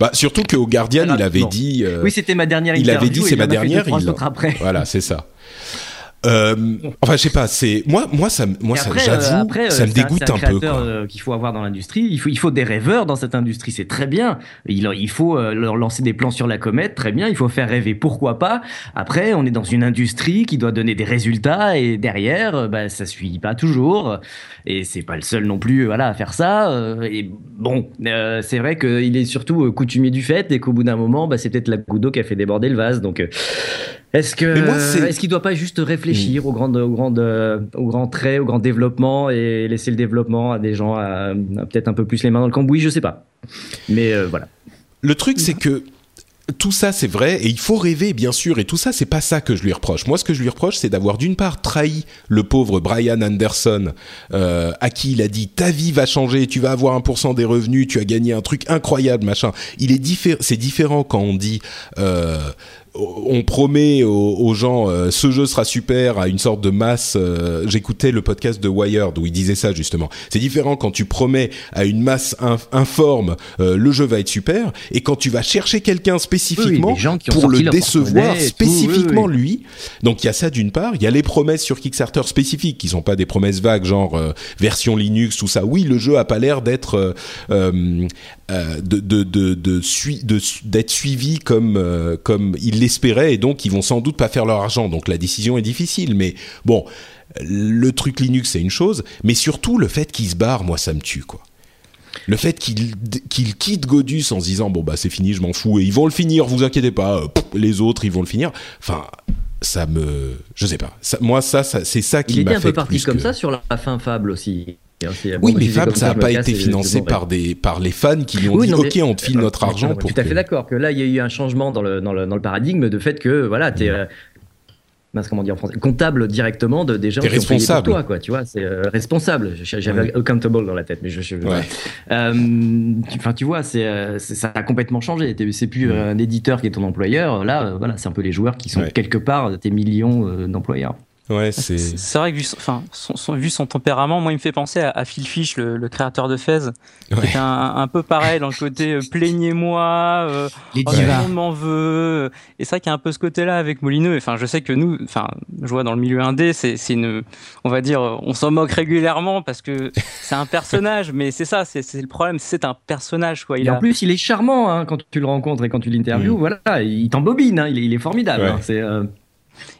Bah surtout qu'au Guardian, il avait non. dit. Euh, oui, c'était ma dernière. Il avait dit c'est ma dernière. Il... après. Voilà, c'est ça. Euh, enfin, je sais pas. C'est moi, moi, ça, moi, ça, j'avoue, ça me dégoûte un, peu. qu'il faut avoir dans l'industrie. Il faut, il faut des rêveurs dans cette industrie. C'est très bien. Il, il faut leur lancer des plans sur la comète. Très bien. Il faut faire rêver. Pourquoi pas? Après, on est dans une industrie qui doit donner des résultats et derrière, bah, ça suit pas toujours. Et c'est pas le seul non plus, voilà, à faire ça. Et bon, c'est vrai qu'il est surtout coutumier du fait et qu'au bout d'un moment, bah, c'est peut-être la goutte d'eau qui a fait déborder le vase. Donc est-ce que est-ce qu'il doit pas juste réfléchir mm. aux grandes aux grandes aux grands traits, au grand développement et laisser le développement à des gens à, peut-être un peu plus les mains dans le cambouis, je sais pas. Mais euh, voilà. Le truc c'est que tout ça, c'est vrai, et il faut rêver, bien sûr, et tout ça, c'est pas ça que je lui reproche. Moi, ce que je lui reproche, c'est d'avoir d'une part trahi le pauvre Brian Anderson, euh, à qui il a dit ta vie va changer, tu vas avoir 1% des revenus, tu as gagné un truc incroyable, machin. Il est différent, c'est différent quand on dit euh, on promet aux, gens euh, ce jeu sera super à une sorte de masse. Euh, j'écoutais le podcast de Wired où il disait ça justement. C'est différent quand tu promets à une masse informe euh, le jeu va être super et quand tu vas chercher quelqu'un spécifiquement pour le décevoir spécifiquement lui. Donc il y a ça d'une part. Il y a les promesses sur Kickstarter spécifiques qui sont pas des promesses vagues genre version Linux tout ça. Oui, le jeu a pas l'air d'être euh, de de de de d'être suivi comme euh, comme ils l'espéraient et donc ils vont sans doute pas faire leur argent. Donc la décision est difficile mais bon le truc Linux c'est une chose mais surtout le fait qu'ils se barrent moi ça me tue quoi. Le fait qu'il qu'il quitte Godus en se disant bon bah c'est fini je m'en fous et ils vont le finir vous inquiétez pas euh, les autres ils vont le finir. Enfin ça me je sais pas. Moi ça, ça c'est ça qui m'a fait il était un peu parti comme ça sur la fin Fable aussi oui, mais Fab, ça n'a pas été financé par des par les fans qui lui ont dit OK, on te file notre argent pour. Tout à fait d'accord que là il y a eu un changement dans le dans le, dans le paradigme de fait que voilà t'es euh, comment dire en français comptable directement de des gens qui responsable. pour toi quoi tu vois c'est euh, responsable. J'avais accountable dans la tête mais je, je ouais. euh, enfin tu vois c'est ça a complètement changé. C'est plus un éditeur qui est ton employeur. Là voilà c'est un peu les joueurs qui sont quelque part tes millions d'employeurs Ouais, c'est. C'est vrai que vu son, enfin, son, vu son tempérament, moi, il me fait penser à, Phil Fish, le, créateur de Fez, qui est un, peu pareil dans le côté euh, plaignez-moi, euh, oh, tout le monde m'en veut. Et c'est vrai qu'il y a un peu ce côté-là avec Molineux. Enfin, je sais que nous, enfin, je vois dans le milieu indé, c'est, une, on va dire, on s'en moque régulièrement parce que c'est un personnage, mais c'est ça, c'est, le problème, c'est un personnage, quoi. Il et en plus, il est charmant hein, quand tu le rencontres et quand tu l'interviews. Mm. Voilà, il t'embobine, hein, il, est, il est formidable. Hein, c'est. Euh,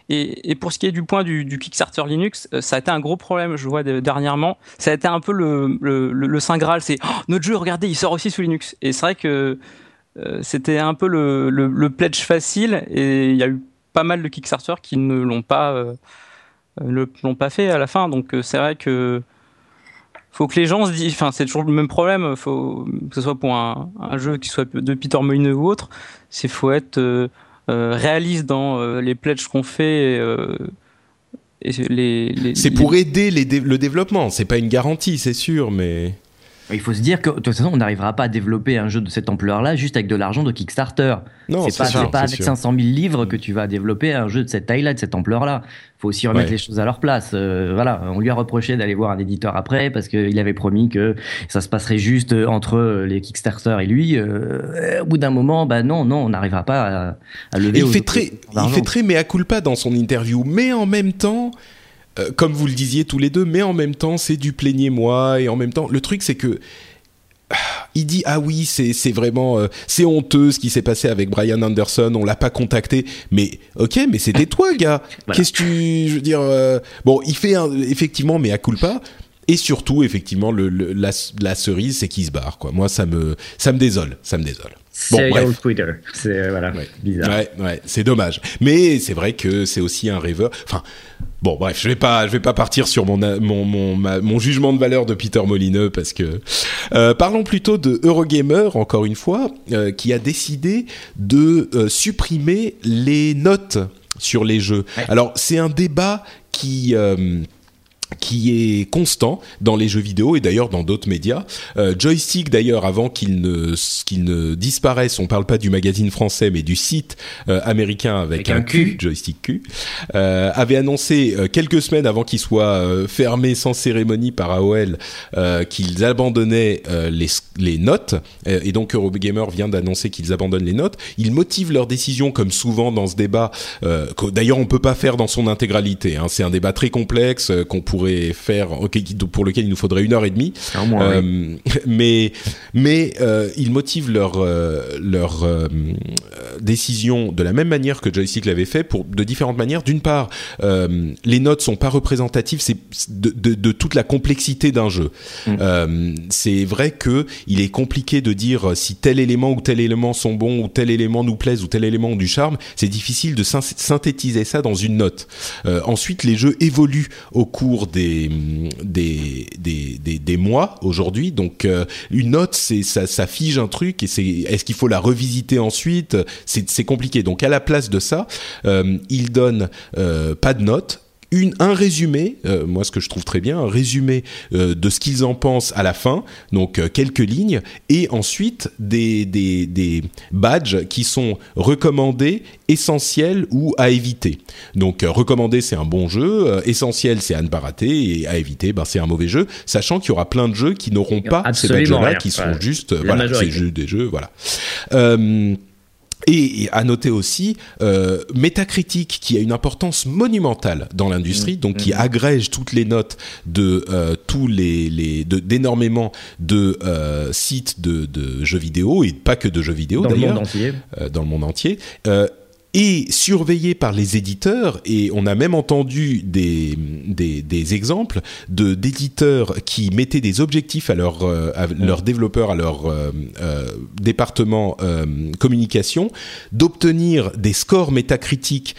et, pour ce qui est du point du, Kickstarter Linux, euh, ça a été un gros problème, je vois dernièrement. Ça a été un peu le, Saint Graal, c'est oh, notre jeu, regardez, il sort aussi sous Linux. Et c'est vrai que euh, c'était un peu le, pledge facile, et il y a eu pas mal de Kickstarter qui ne l'ont pas, euh, fait à la fin. Donc c'est vrai que faut que les gens se disent, enfin c'est toujours le même problème, faut que ce soit pour un, jeu qui soit de Peter Molineux ou autre, c'est faut être réalise dans euh, les pledges qu'on fait. Euh, les, les, c'est pour aider le développement, c'est pas une garantie, c'est sûr, mais. Il faut se dire que de toute façon, on n'arrivera pas à développer un jeu de cette ampleur-là juste avec de l'argent de Kickstarter. Non, c'est pas, pas avec 500 000 livres que tu vas développer un jeu de cette taille-là, de cette ampleur-là. Il faut aussi remettre les choses à leur place. Euh, voilà, on lui a reproché d'aller voir un éditeur après parce qu'il avait promis que ça se passerait juste entre les Kickstarter et lui. Euh, au bout d'un moment, bah non, non, on n'arrivera pas à, lever. il fait très, il fait très mea culpa dans son interview, mais en même temps. Euh, comme vous le disiez tous les deux, mais en même temps, c'est du plaignez-moi, et en même temps, le truc, c'est que il dit ah oui c'est vraiment euh, c'est honteux ce qui s'est passé avec Brian Anderson on l'a pas contacté. Mais ok mais c'était toi gars. Qu'est-ce que tu je veux dire euh, bon il fait effectivement mais à culpa. Et surtout effectivement le, la, la, cerise c'est qu'il se barre quoi. Moi ça me ça me désole ça me désole Bon, bref. Twitter. C'est voilà, bizarre. Ouais, ouais, c'est dommage. Mais c'est vrai que c'est aussi un rêveur. Enfin, bon, bref, je vais pas, je vais pas partir sur mon mon mon, mon jugement de valeur de Peter Molineux parce que euh, parlons plutôt de Eurogamer encore une fois, euh, qui a décidé de euh, supprimer les notes sur les jeux. Alors c'est un débat qui qui est constant dans les jeux vidéo et d'ailleurs dans d'autres médias. Euh, Joystick d'ailleurs avant qu'il ne qu'il ne disparaisse, on parle pas du magazine français mais du site euh, américain avec, un, Q, Joystick Q, euh, avait annoncé euh, quelques semaines avant qu'il soit euh, fermé sans cérémonie par AOL qu'ils abandonnaient les les notes et donc Eurogamer vient d'annoncer qu'ils abandonnent les notes. Ils motivent leur décision comme souvent dans ce débat. D'ailleurs on peut pas faire dans son intégralité. Hein. C'est un débat très complexe qu'on pourrait faire, pour lequel il nous faudrait une heure et demie. Euh, mais mais euh, ils motivent leur euh, leur décision de la même manière que Joystick l'avait fait, pour de différentes manières. D'une part, les notes sont pas représentatives, c'est de, de, de, toute la complexité d'un jeu. Mm. c'est vrai que il est compliqué de dire si tel élément ou tel élément sont bons ou tel élément nous plaise ou tel élément du charme. C'est difficile de synthétiser ça dans une note. ensuite, les jeux évoluent au cours des des, des, des, des mois aujourd'hui. Donc euh, une note, c'est ça, ça, fige un truc et c'est est-ce qu'il faut la revisiter ensuite? C'est compliqué. Donc à la place de ça, euh, il donne euh, pas de note une, un résumé, euh, moi ce que je trouve très bien, un résumé euh, de ce qu'ils en pensent à la fin, donc euh, quelques lignes, et ensuite des, des, des, badges qui sont recommandés, essentiels ou à éviter. Donc recommandé c'est un bon jeu, essentiel c'est à ne pas rater, et à éviter ben, c'est un mauvais jeu, sachant qu'il y aura plein de jeux qui n'auront pas ces badges-là, qui sont juste, voilà, ces jeux, des jeux, voilà. Et à noter aussi euh, Metacritic qui a une importance monumentale dans l'industrie, mmh. donc qui mmh. agrège toutes les notes de euh, tous les, les d'énormément de, euh, sites de, de, jeux vidéo et pas que de jeux vidéo d'ailleurs euh, dans le monde entier. Et surveillé par les éditeurs. Et on a même entendu des, des, des exemples de d'éditeurs qui mettaient des objectifs à, leur, euh, à leurs développeurs, à leur euh, euh, département euh, communication, d'obtenir des scores métacritiques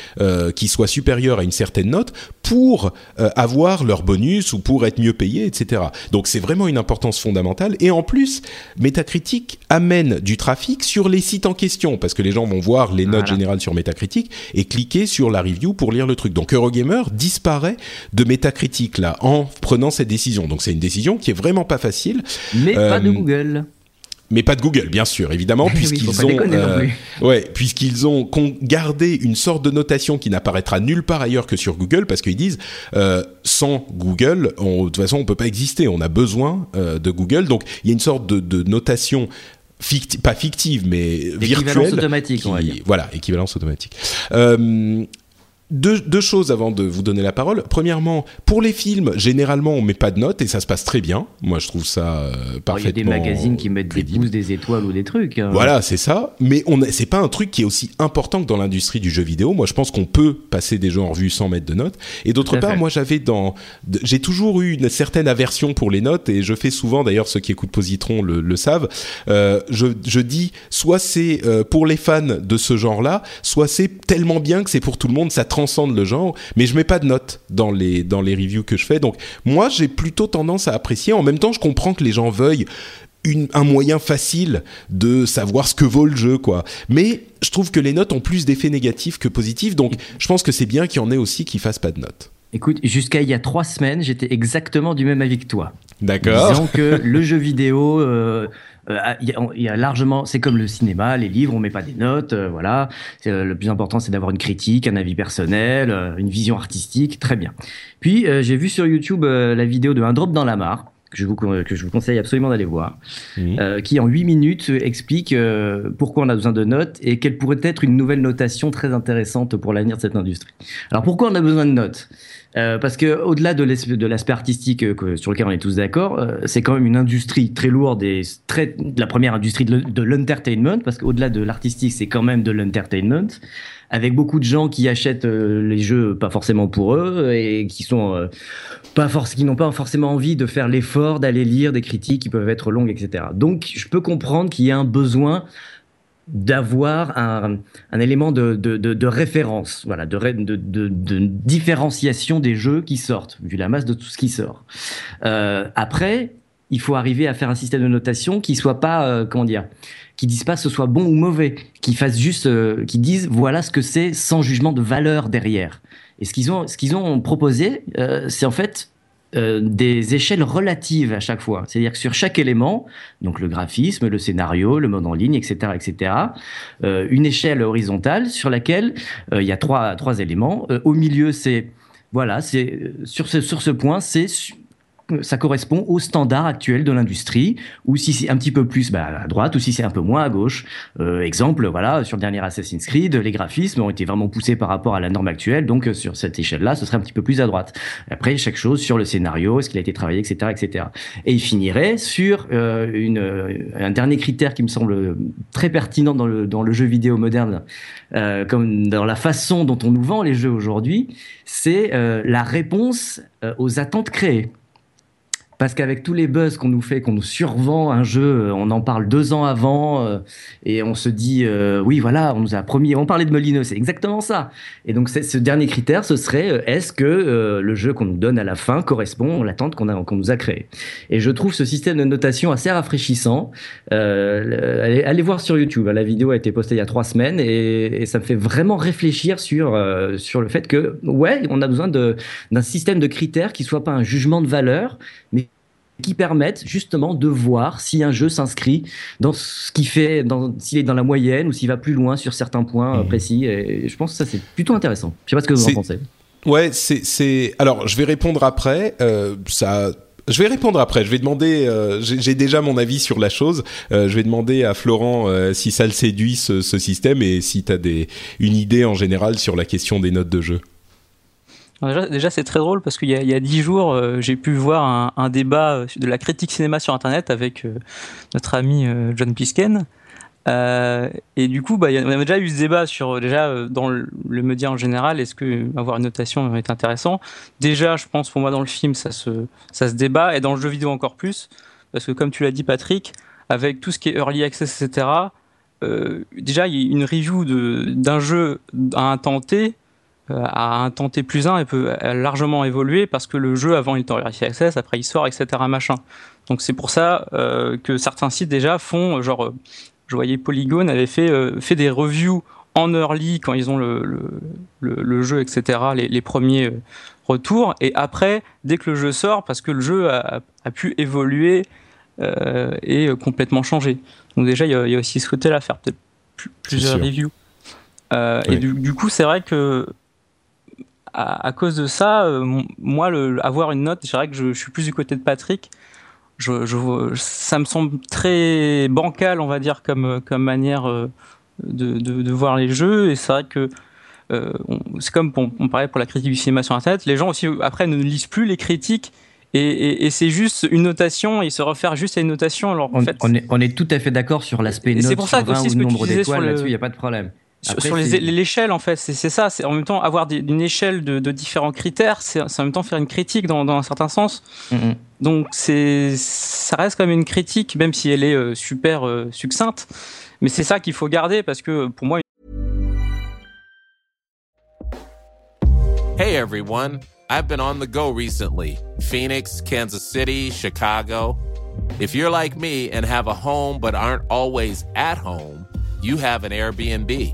qui soient supérieurs à une certaine note pour avoir leur bonus ou pour être mieux payés, etc. Donc c'est vraiment une importance fondamentale. Et en plus, Metacritic amène du trafic sur les sites en question, parce que les gens vont voir les notes générales sur Metacritic Metacritic et cliquer sur la review pour lire le truc. Donc Eurogamer disparaît de Metacritic là en prenant cette décision. Donc c'est une décision qui est vraiment pas facile. Mais pas de euh, Google mais pas de Google, bien sûr, évidemment, puisqu'ils ont, euh, ouais, puisqu'ils ont gardé une sorte de notation qui n'apparaîtra nulle part ailleurs que sur Google, parce qu'ils disent euh, sans Google, on, de toute façon, on peut pas exister. On a besoin euh, de Google, donc il y a une sorte de, de notation pas fictive, mais virtuelle. automatique, Voilà, équivalence automatique. Euh, deux, deux, choses avant de vous donner la parole. Premièrement, pour les films, généralement, on met pas de notes et ça se passe très bien. Moi, je trouve ça euh, parfaitement. Il y a des magazines qui mettent des pouces, des étoiles ou des trucs. Hein. Voilà, c'est ça. Mais on, c'est pas un truc qui est aussi important que dans l'industrie du jeu vidéo. Moi, je pense qu'on peut passer des jeux en revue sans mettre de notes. Et d'autre part, moi, j'avais dans, j'ai toujours eu une certaine aversion pour les notes et je fais souvent, d'ailleurs, ceux qui écoutent Positron le, le savent. Euh, je, je dis, soit c'est euh, pour les fans de ce genre-là, soit c'est tellement bien que c'est pour tout le monde. Ça transcende le genre, mais je mets pas de notes dans les dans les reviews que je fais. Donc moi, j'ai plutôt tendance à apprécier. En même temps, je comprends que les gens veuillent une, un moyen facile de savoir ce que vaut le jeu, quoi. Mais je trouve que les notes ont plus d'effets négatifs que positifs, donc je pense que c'est bien qu'il y en ait aussi qui fassent pas de notes. Écoute, jusqu'à il y a trois semaines, j'étais exactement du même avis que toi. D'accord. Disant que le jeu vidéo, euh, euh, il y, a largement, c'est comme le cinéma, les livres, on met pas des notes, euh, voilà. Euh, le plus important, c'est d'avoir une critique, un avis personnel, une vision artistique, très bien. Puis j'ai vu sur YouTube la vidéo de Un drop dans la mare. Que je, vous, que je vous conseille absolument d'aller voir, mmh. qui en 8 minutes explique pourquoi on a besoin de notes et quelle pourrait être une nouvelle notation très intéressante pour l'avenir de cette industrie. Alors pourquoi on a besoin de notes? Euh, parce que au-delà de l'aspect artistique euh, sur lequel on est tous d'accord, euh, c'est quand même une industrie très lourde et très la première industrie de l'entertainment, parce qu'au-delà de l'artistique, c'est quand même de l'entertainment, avec beaucoup de gens qui achètent les jeux pas forcément pour eux et qui sont pas qui n'ont pas forcément envie de faire l'effort d'aller lire des critiques qui peuvent être longues, etc. Donc, je peux comprendre qu'il y a un besoin d'avoir un, un, élément de, de, de, de, référence, voilà, de, différenciation des jeux qui sortent, vu la masse de tout ce qui sort. Euh, après, il faut arriver à faire un système de notation qui soit pas, euh, comment dire, qui dise pas ce soit bon ou mauvais, qui fasse juste, euh, qui dise voilà ce que c'est sans jugement de valeur derrière. Et ce qu'ils ont, ce qu'ils ont proposé, euh, c'est en fait euh, des échelles relatives à chaque fois. C'est-à-dire que sur chaque élément, donc le graphisme, le scénario, le mode en ligne, etc., etc., euh, une échelle horizontale sur laquelle euh, il y a trois, trois éléments. au milieu, c'est voilà, c'est sur ce, sur ce point, c'est ça correspond au standard actuel de l'industrie, ou si c'est un petit peu plus bah, à droite, ou si c'est un peu moins à gauche. Euh, exemple, voilà, sur le dernier Assassin's Creed, les graphismes ont été vraiment poussés par rapport à la norme actuelle, donc euh, sur cette échelle-là, ce serait un petit peu plus à droite. Après, chaque chose sur le scénario, est-ce qu'il a été travaillé, etc., etc. Et il finirait sur euh, une, un dernier critère qui me semble très pertinent dans le, dans le jeu vidéo moderne, comme dans la façon dont on nous vend les jeux aujourd'hui, c'est la réponse aux attentes créées. Parce qu'avec tous les buzz qu'on nous fait, qu'on nous survend un jeu, euh, on en parle deux ans avant euh, et on se dit euh, oui voilà, on nous a promis, on parlait de Molino, c'est exactement ça. Et donc ce dernier critère, ce serait est-ce que le jeu qu'on nous donne à la fin correspond à l'attente qu'on qu'on nous a créée. Et je trouve ce système de notation assez rafraîchissant. Allez, allez, voir sur YouTube, hein, la vidéo a été postée il y a trois semaines et, et ça me fait vraiment réfléchir sur sur le fait que ouais, on a besoin d'un système de critères qui soit pas un jugement de valeur, qui permettent justement de voir si un jeu s'inscrit dans ce qui fait, s'il est dans la moyenne ou s'il va plus loin sur certains points euh, mmh. précis. Et je pense que ça c'est plutôt intéressant. Je sais pas ce que vous en pensez. Ouais, c'est alors je vais répondre après. Euh, ça. Je vais répondre après. Je vais demander. Euh, j'ai déjà mon avis sur la chose. je vais demander à Florent si ça le séduit ce, ce système et si tu as des, une idée en général sur la question des notes de jeu déjà, c'est très drôle parce qu'il y a dix jours, euh, j'ai pu voir un, débat euh, de la critique cinéma sur Internet avec euh, notre ami John Pisken. et du coup, bah, on avait déjà eu ce débat sur déjà dans le, média en général, est-ce que avoir une notation est intéressant? Déjà, je pense pour moi dans le film, ça se, débat, et dans le jeu vidéo encore plus, parce que comme tu l'as dit, Patrick, avec tout ce qui est early access, etc. déjà, il y a une review d'un jeu à un temps T à un temps T plus 1 et peut largement évoluer parce que le jeu avant il est en early access, après il sort, etc. machin. Donc c'est pour ça euh, que certains sites déjà font, genre, euh, je voyais Polygon avait fait, fait des reviews en early quand ils ont le, le, le, jeu, etc., les, les premiers retours, et après, dès que le jeu sort, parce que le jeu a, a pu évoluer et complètement changer. Donc déjà, il y, a, il y a aussi ce côté-là, faire peut-être plusieurs reviews. Et du, du, coup, c'est vrai que à, cause de ça, euh, moi, le, avoir une note, je dirais que je, suis plus du côté de Patrick. Je, je, ça me semble très bancal, on va dire, comme, comme manière euh, de, de, voir les jeux. Et c'est vrai que euh, c'est comme on, on, parlait pour la critique du cinéma sur Internet. Les gens aussi, après, ne lisent plus les critiques. Et, et, c'est juste une notation, ils se refaire juste à une notation. Alors, on, en fait, on, est, on est tout à fait d'accord sur l'aspect note, c'est pour ça que aussi, ce que nombre d'étoiles là-dessus, il n'y a pas de problème sur l'échelle, en fait, c'est ça. C'est en même temps avoir une échelle de, différents critères. C'est en même temps faire une critique dans, un certain sens. Mm-hmm. Donc c'est, ça reste quand même une critique, même si elle est euh, super euh, succincte. Mais c'est ça qu'il faut garder parce que pour moi. Hey everyone, I've been on the go recently. Phoenix, Kansas City, Chicago. If you're like me and have a home but aren't always at home, you have an Airbnb.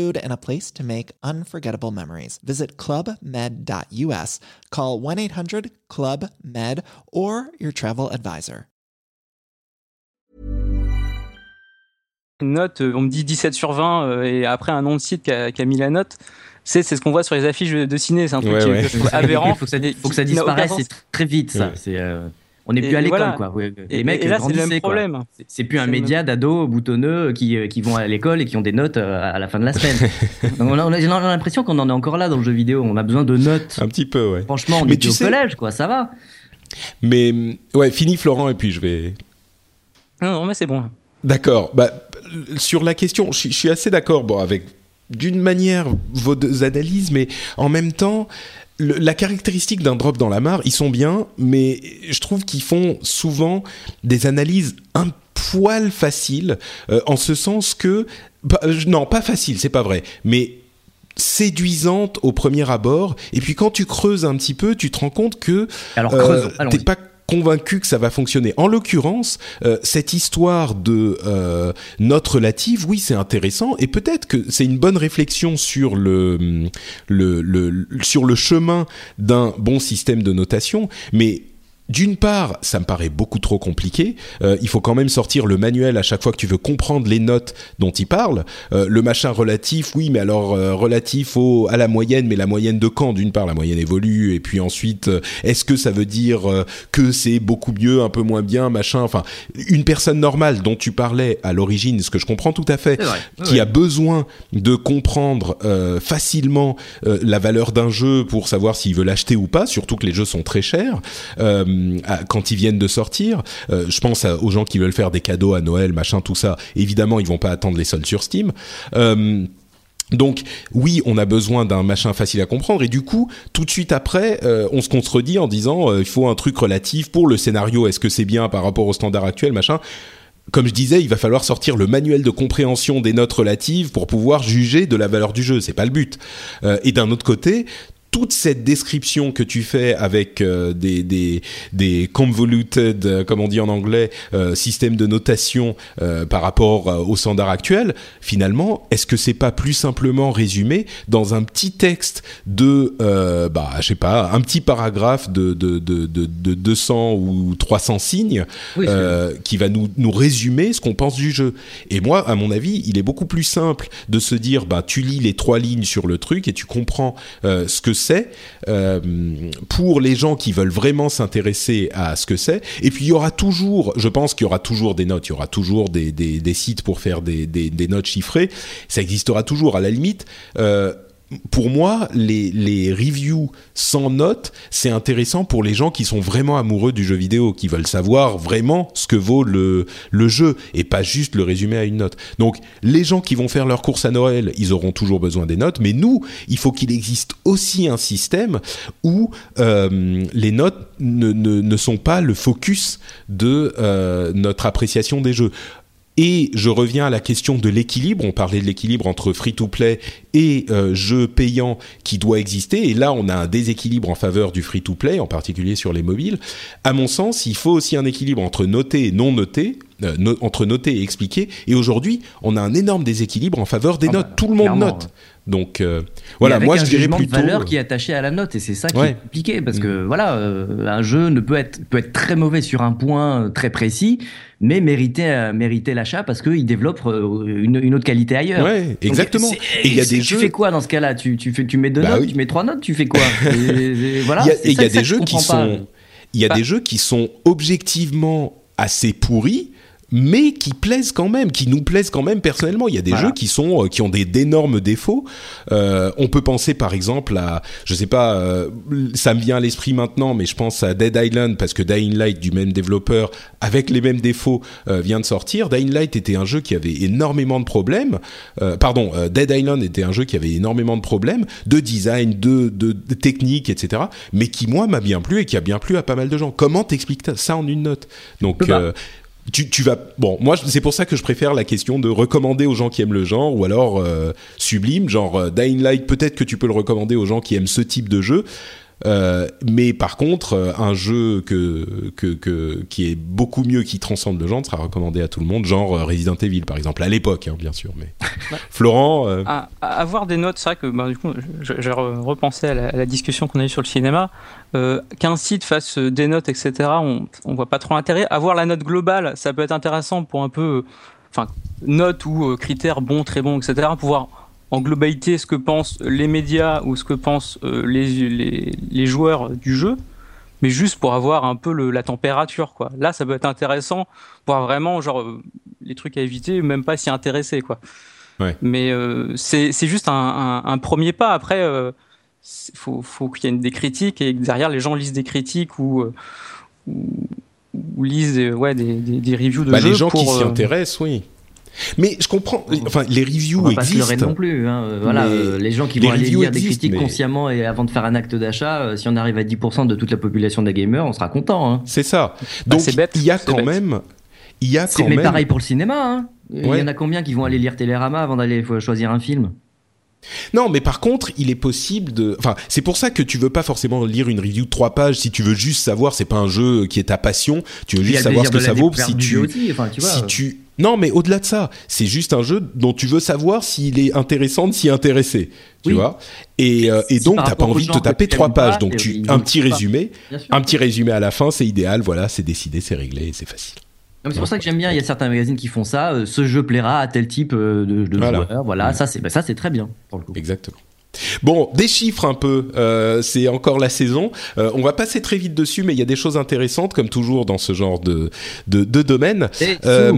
food, and a place to make unforgettable memories. Visit clubmed.us, call 1 800 Club Med, or your travel advisor. Une note, euh, on me dit 17 sur 20, euh, et après un nom de site qui a, qui a mis la note. C'est ce qu'on voit sur les affiches de ciné, c'est un truc ouais, ouais. aberrant. Il faut que ça, faut que ça disparaisse très vite, ça. C'est. Euh... On n'est plus à l'école, voilà. quoi. Ouais, Et, Les mecs et là, c'est le même problème. C'est- plus un média d'ados boutonneux qui, euh, qui vont à l'école et qui ont des notes euh, à la fin de la semaine. Donc on a, l'impression qu'on en est encore là dans le jeu vidéo. On a besoin de notes. Un petit peu, ouais. Franchement, on Mais était tu au sais- collège, quoi. Ça va. Mais ouais, fini Florent et puis je vais. Non, non, mais c'est bon. D'accord. Bah, sur la question, je, suis- je suis assez d'accord. Bon, avec d'une manière vos deux analyses, mais en même temps. Le- la caractéristique d'un drop dans la mare, ils sont bien, mais je trouve qu'ils font souvent des analyses un poil faciles, euh, en ce sens que, bah, non, pas facile, c'est pas vrai, mais séduisante au premier abord. Et puis quand tu creuses un petit peu, tu te rends compte que Alors, euh, creusons. Allons-y. t'es pas convaincu que ça va fonctionner. En l'occurrence, euh, cette histoire de euh, note relative, oui, c'est intéressant et peut-être que c'est une bonne réflexion sur le, sur le chemin d'un bon système de notation, mais d'une part, ça me paraît beaucoup trop compliqué. Euh, il faut quand même sortir le manuel à chaque fois que tu veux comprendre les notes dont il parle. Euh, le machin relatif, oui, mais alors euh, relatif au, à la moyenne, mais la moyenne de quand D'une part, la moyenne évolue, et puis ensuite, euh, est-ce que ça veut dire euh, que c'est beaucoup mieux, un peu moins bien, machin Enfin, une personne normale dont tu parlais à l'origine, ce que je comprends tout à fait, vrai. qui Ouais. a besoin de comprendre euh, facilement euh, la valeur d'un jeu pour savoir s'il veut l'acheter ou pas, surtout que les jeux sont très chers euh, à- quand ils viennent de sortir. Euh, je pense aux gens qui veulent faire des cadeaux à Noël, machin, tout ça. Évidemment, ils vont pas attendre les soldes sur Steam. Euh, donc oui, on a besoin d'un machin facile à comprendre et du coup, tout de suite après, euh, on se contredit en disant euh, il faut un truc relatif pour le scénario. Est-ce que c'est bien par rapport au standard actuel, machin? Comme je disais, il va falloir sortir le manuel de compréhension des notes relatives pour pouvoir juger de la valeur du jeu. C'est pas le but. Euh, et d'un autre côté, toute cette description que tu fais avec euh, des, des, des convoluted, euh, comme on dit en anglais, euh, systèmes de notation euh, par rapport au standard actuel, finalement, est-ce que c'est pas plus simplement résumé dans un petit texte de, bah, je sais pas, un petit paragraphe de, de, de, de, de 200 ou 300 signes Oui, qui va nous, nous résumer ce qu'on pense du jeu. Et moi, à mon avis, il est beaucoup plus simple de se dire, bah, tu lis les trois lignes sur le truc et tu comprends ce que c'est euh, pour les gens qui veulent vraiment s'intéresser à ce que c'est. Et puis, il y aura toujours, je pense qu'il y aura toujours des notes, il y aura toujours des, sites pour faire des notes chiffrées. Ça existera toujours. À la limite, euh, pour moi, les, reviews sans notes, c'est intéressant pour les gens qui sont vraiment amoureux du jeu vidéo, qui veulent savoir vraiment ce que vaut le, jeu et pas juste le résumer à une note. Donc, les gens qui vont faire leur course à Noël, ils auront toujours besoin des notes, mais nous, il faut qu'il existe aussi un système où euh, les notes ne sont pas le focus de euh, notre appréciation des jeux. Et je reviens à la question de l'équilibre. On parlait de l'équilibre entre free-to-play et euh, jeu payant qui doit exister. Et là, on a un déséquilibre en faveur du free-to-play, en particulier sur les mobiles. À mon sens, il faut aussi un équilibre entre noté et non noté. euh, no- entre noter et expliquer. Et aujourd'hui, on a un énorme déséquilibre en faveur des Ah bah, notes. Tout le monde note. ouais. Donc euh, voilà, avec moi un je dirais plutôt. de valeur qui est attaché à la note et c'est ça qui Ouais. est compliqué parce que voilà euh, un jeu ne peut être peut être très mauvais sur un point euh, très précis mais mériter euh, mériter l'achat parce qu'il développe euh, une, une autre qualité ailleurs. Ouais, exactement. Et il y a c'est- des tu jeux. fais quoi dans ce cas-là? Tu, tu fais tu mets deux Bah notes oui. tu mets trois notes tu fais quoi? Et- et voilà Il y a, des jeux qui sont, il y a des jeux qui sont objectivement assez pourris, mais qui plaisent quand même, qui nous plaisent quand même personnellement. Il y a des Voilà. jeux qui sont, euh, qui ont des d'énormes défauts. Euh, on peut penser par exemple à, je sais pas, euh, ça me vient à l'esprit maintenant, mais je pense à Dead Island parce que Dying Light du même développeur, avec les mêmes défauts, euh, vient de sortir. Dying Light était un jeu qui avait énormément de problèmes. Euh, pardon, euh, Dead Island était un jeu qui avait énormément de problèmes de design, de, de, de technique, etc. Mais qui moi m'a bien plu et qui a bien plu à pas mal de gens. Comment t'expliques ça en une note? Donc euh, tu, tu vas bon moi c'est pour ça que je préfère la question de recommander aux gens qui aiment le genre ou alors euh, sublime genre euh, Dying Light peut-être que tu peux le recommander aux gens qui aiment ce type de jeu Euh, mais par contre, euh, un jeu que, que, que, qui est beaucoup mieux, qui transcende le genre, sera recommandé à tout le monde, genre euh, Resident Evil par exemple, à l'époque, hein, bien sûr. Mais Florent, euh, À, à avoir des notes, c'est vrai que bah, du coup, je- j'ai re- repensé à la, à la discussion qu'on a eue sur le cinéma. Euh, Qu'un site fasse des notes, etc., on, on voit pas trop l'intérêt. Avoir la note globale, ça peut être intéressant pour un peu, enfin, note ou critères bons, très bons, etc., pouvoir en globalité ce que pensent les médias ou ce que pensent euh, les, les, les joueurs du jeu. mais juste pour avoir un peu le, la température, quoi. Là, ça peut être intéressant pour vraiment, genre, euh, les trucs à éviter, même pas s'y intéresser, quoi. Ouais. Mais euh, c'est juste un, un, un premier pas. Après, il euh, faut, faut qu'il y ait des critiques et que derrière, les gens lisent des critiques ou, euh, ou, ou lisent des, ouais, des, des, des reviews de Bah, jeux les gens pour, qui s'y intéressent, oui. Mais je comprends. Enfin, les On reviews va pas se existent. non plus. hein. Euh, Voilà, Mais euh, les gens qui les vont aller lire des existent, critiques mais- consciemment et avant de faire un acte d'achat, euh, si on arrive à 10% de toute la population des gamers, on sera content. Hein. C'est ça. Bah, Donc bête, il y a quand bête. même, il y a quand mais même. pareil pour le cinéma. Hein. Il y en a combien qui vont aller lire Télérama avant d'aller choisir un film? Non, mais par contre, il est possible de. Enfin, c'est pour ça que tu veux pas forcément lire une review de trois pages si tu veux juste savoir. C'est pas un jeu qui est ta passion. Tu veux juste savoir ce que ça vaut. Si tu, aussi, enfin, tu vois. si tu. Non, mais au-delà de ça, c'est juste un jeu dont tu veux savoir s'il est intéressant de s'y intéresser. Tu Oui. vois. Et, euh, et donc, t'as pas envie de te taper trois pages. Donc, tu un petit résumé, un petit résumé à la fin, c'est idéal. Voilà, c'est décidé, c'est réglé, c'est facile. C'est pour ça que j'aime bien. Il y a certains magazines qui font ça. euh, ce jeu plaira à tel type euh, de, de Voilà. joueur. Voilà, Ouais. ça c'est bah, ça c'est très bien pour le coup. Exactement. Bon, des chiffres un peu, euh, c'est encore la saison. Euh, on va passer très vite dessus, mais il y a des choses intéressantes, comme toujours dans ce genre de, de, de domaine. Et Euh,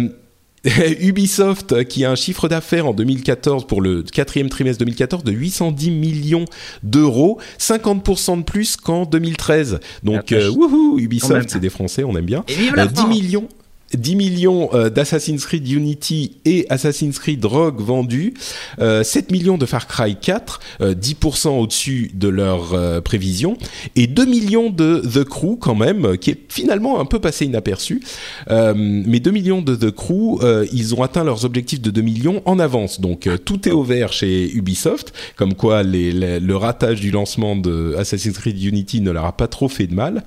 Ubisoft, euh, qui a un chiffre d'affaires en 2014 pour le quatrième trimestre 2014 de 810 millions d'euros, 50% de plus qu'en 2013. Donc, euh, wouhou. Ubisoft, c'est des Français, on aime bien. Et vive la Euh, 10 France millions. 10 millions euh, d'Assassin's Creed Unity et Assassin's Creed Rogue vendus, euh, 7 millions de Far Cry 4, euh, 10% au-dessus de leurs euh, prévisions, et 2 millions de The Crew quand même, euh, qui est finalement un peu passé inaperçu. Euh, mais 2 millions de The Crew, euh, ils ont atteint leurs objectifs de 2 millions en avance. Donc euh, tout est au vert chez Ubisoft, comme quoi le ratage du lancement de Assassin's Creed Unity ne leur a pas trop fait de mal.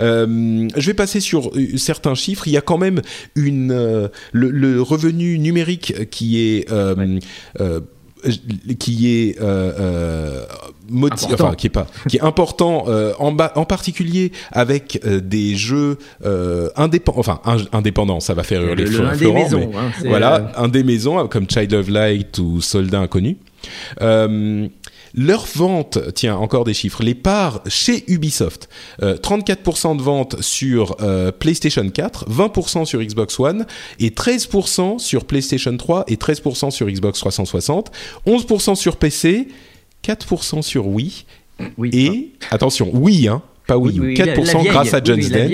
Euh, je vais passer sur euh, certains chiffres. Il y a quand même une euh, le, le revenu numérique qui est euh, euh, qui est euh, moti- Important. enfin qui est pas qui est important euh, en, bas, en particulier avec euh, des jeux euh, indépendants enfin un- indépendants ça va faire le, hurler le- des Florent, maisons. mais hein, voilà un des maisons comme Child of Light ou Soldat inconnu leur vente, tiens, encore des chiffres, les parts chez Ubisoft, euh, 34% de ventes sur euh, PlayStation 4, 20% sur Xbox One et 13% sur PlayStation 3 et 13% sur Xbox 360, 11% sur PC, 4% sur Wii oui, et, attention, Wii, hein, pas Wii, U, oui, la- 4% la vieille, grâce à Just Dance.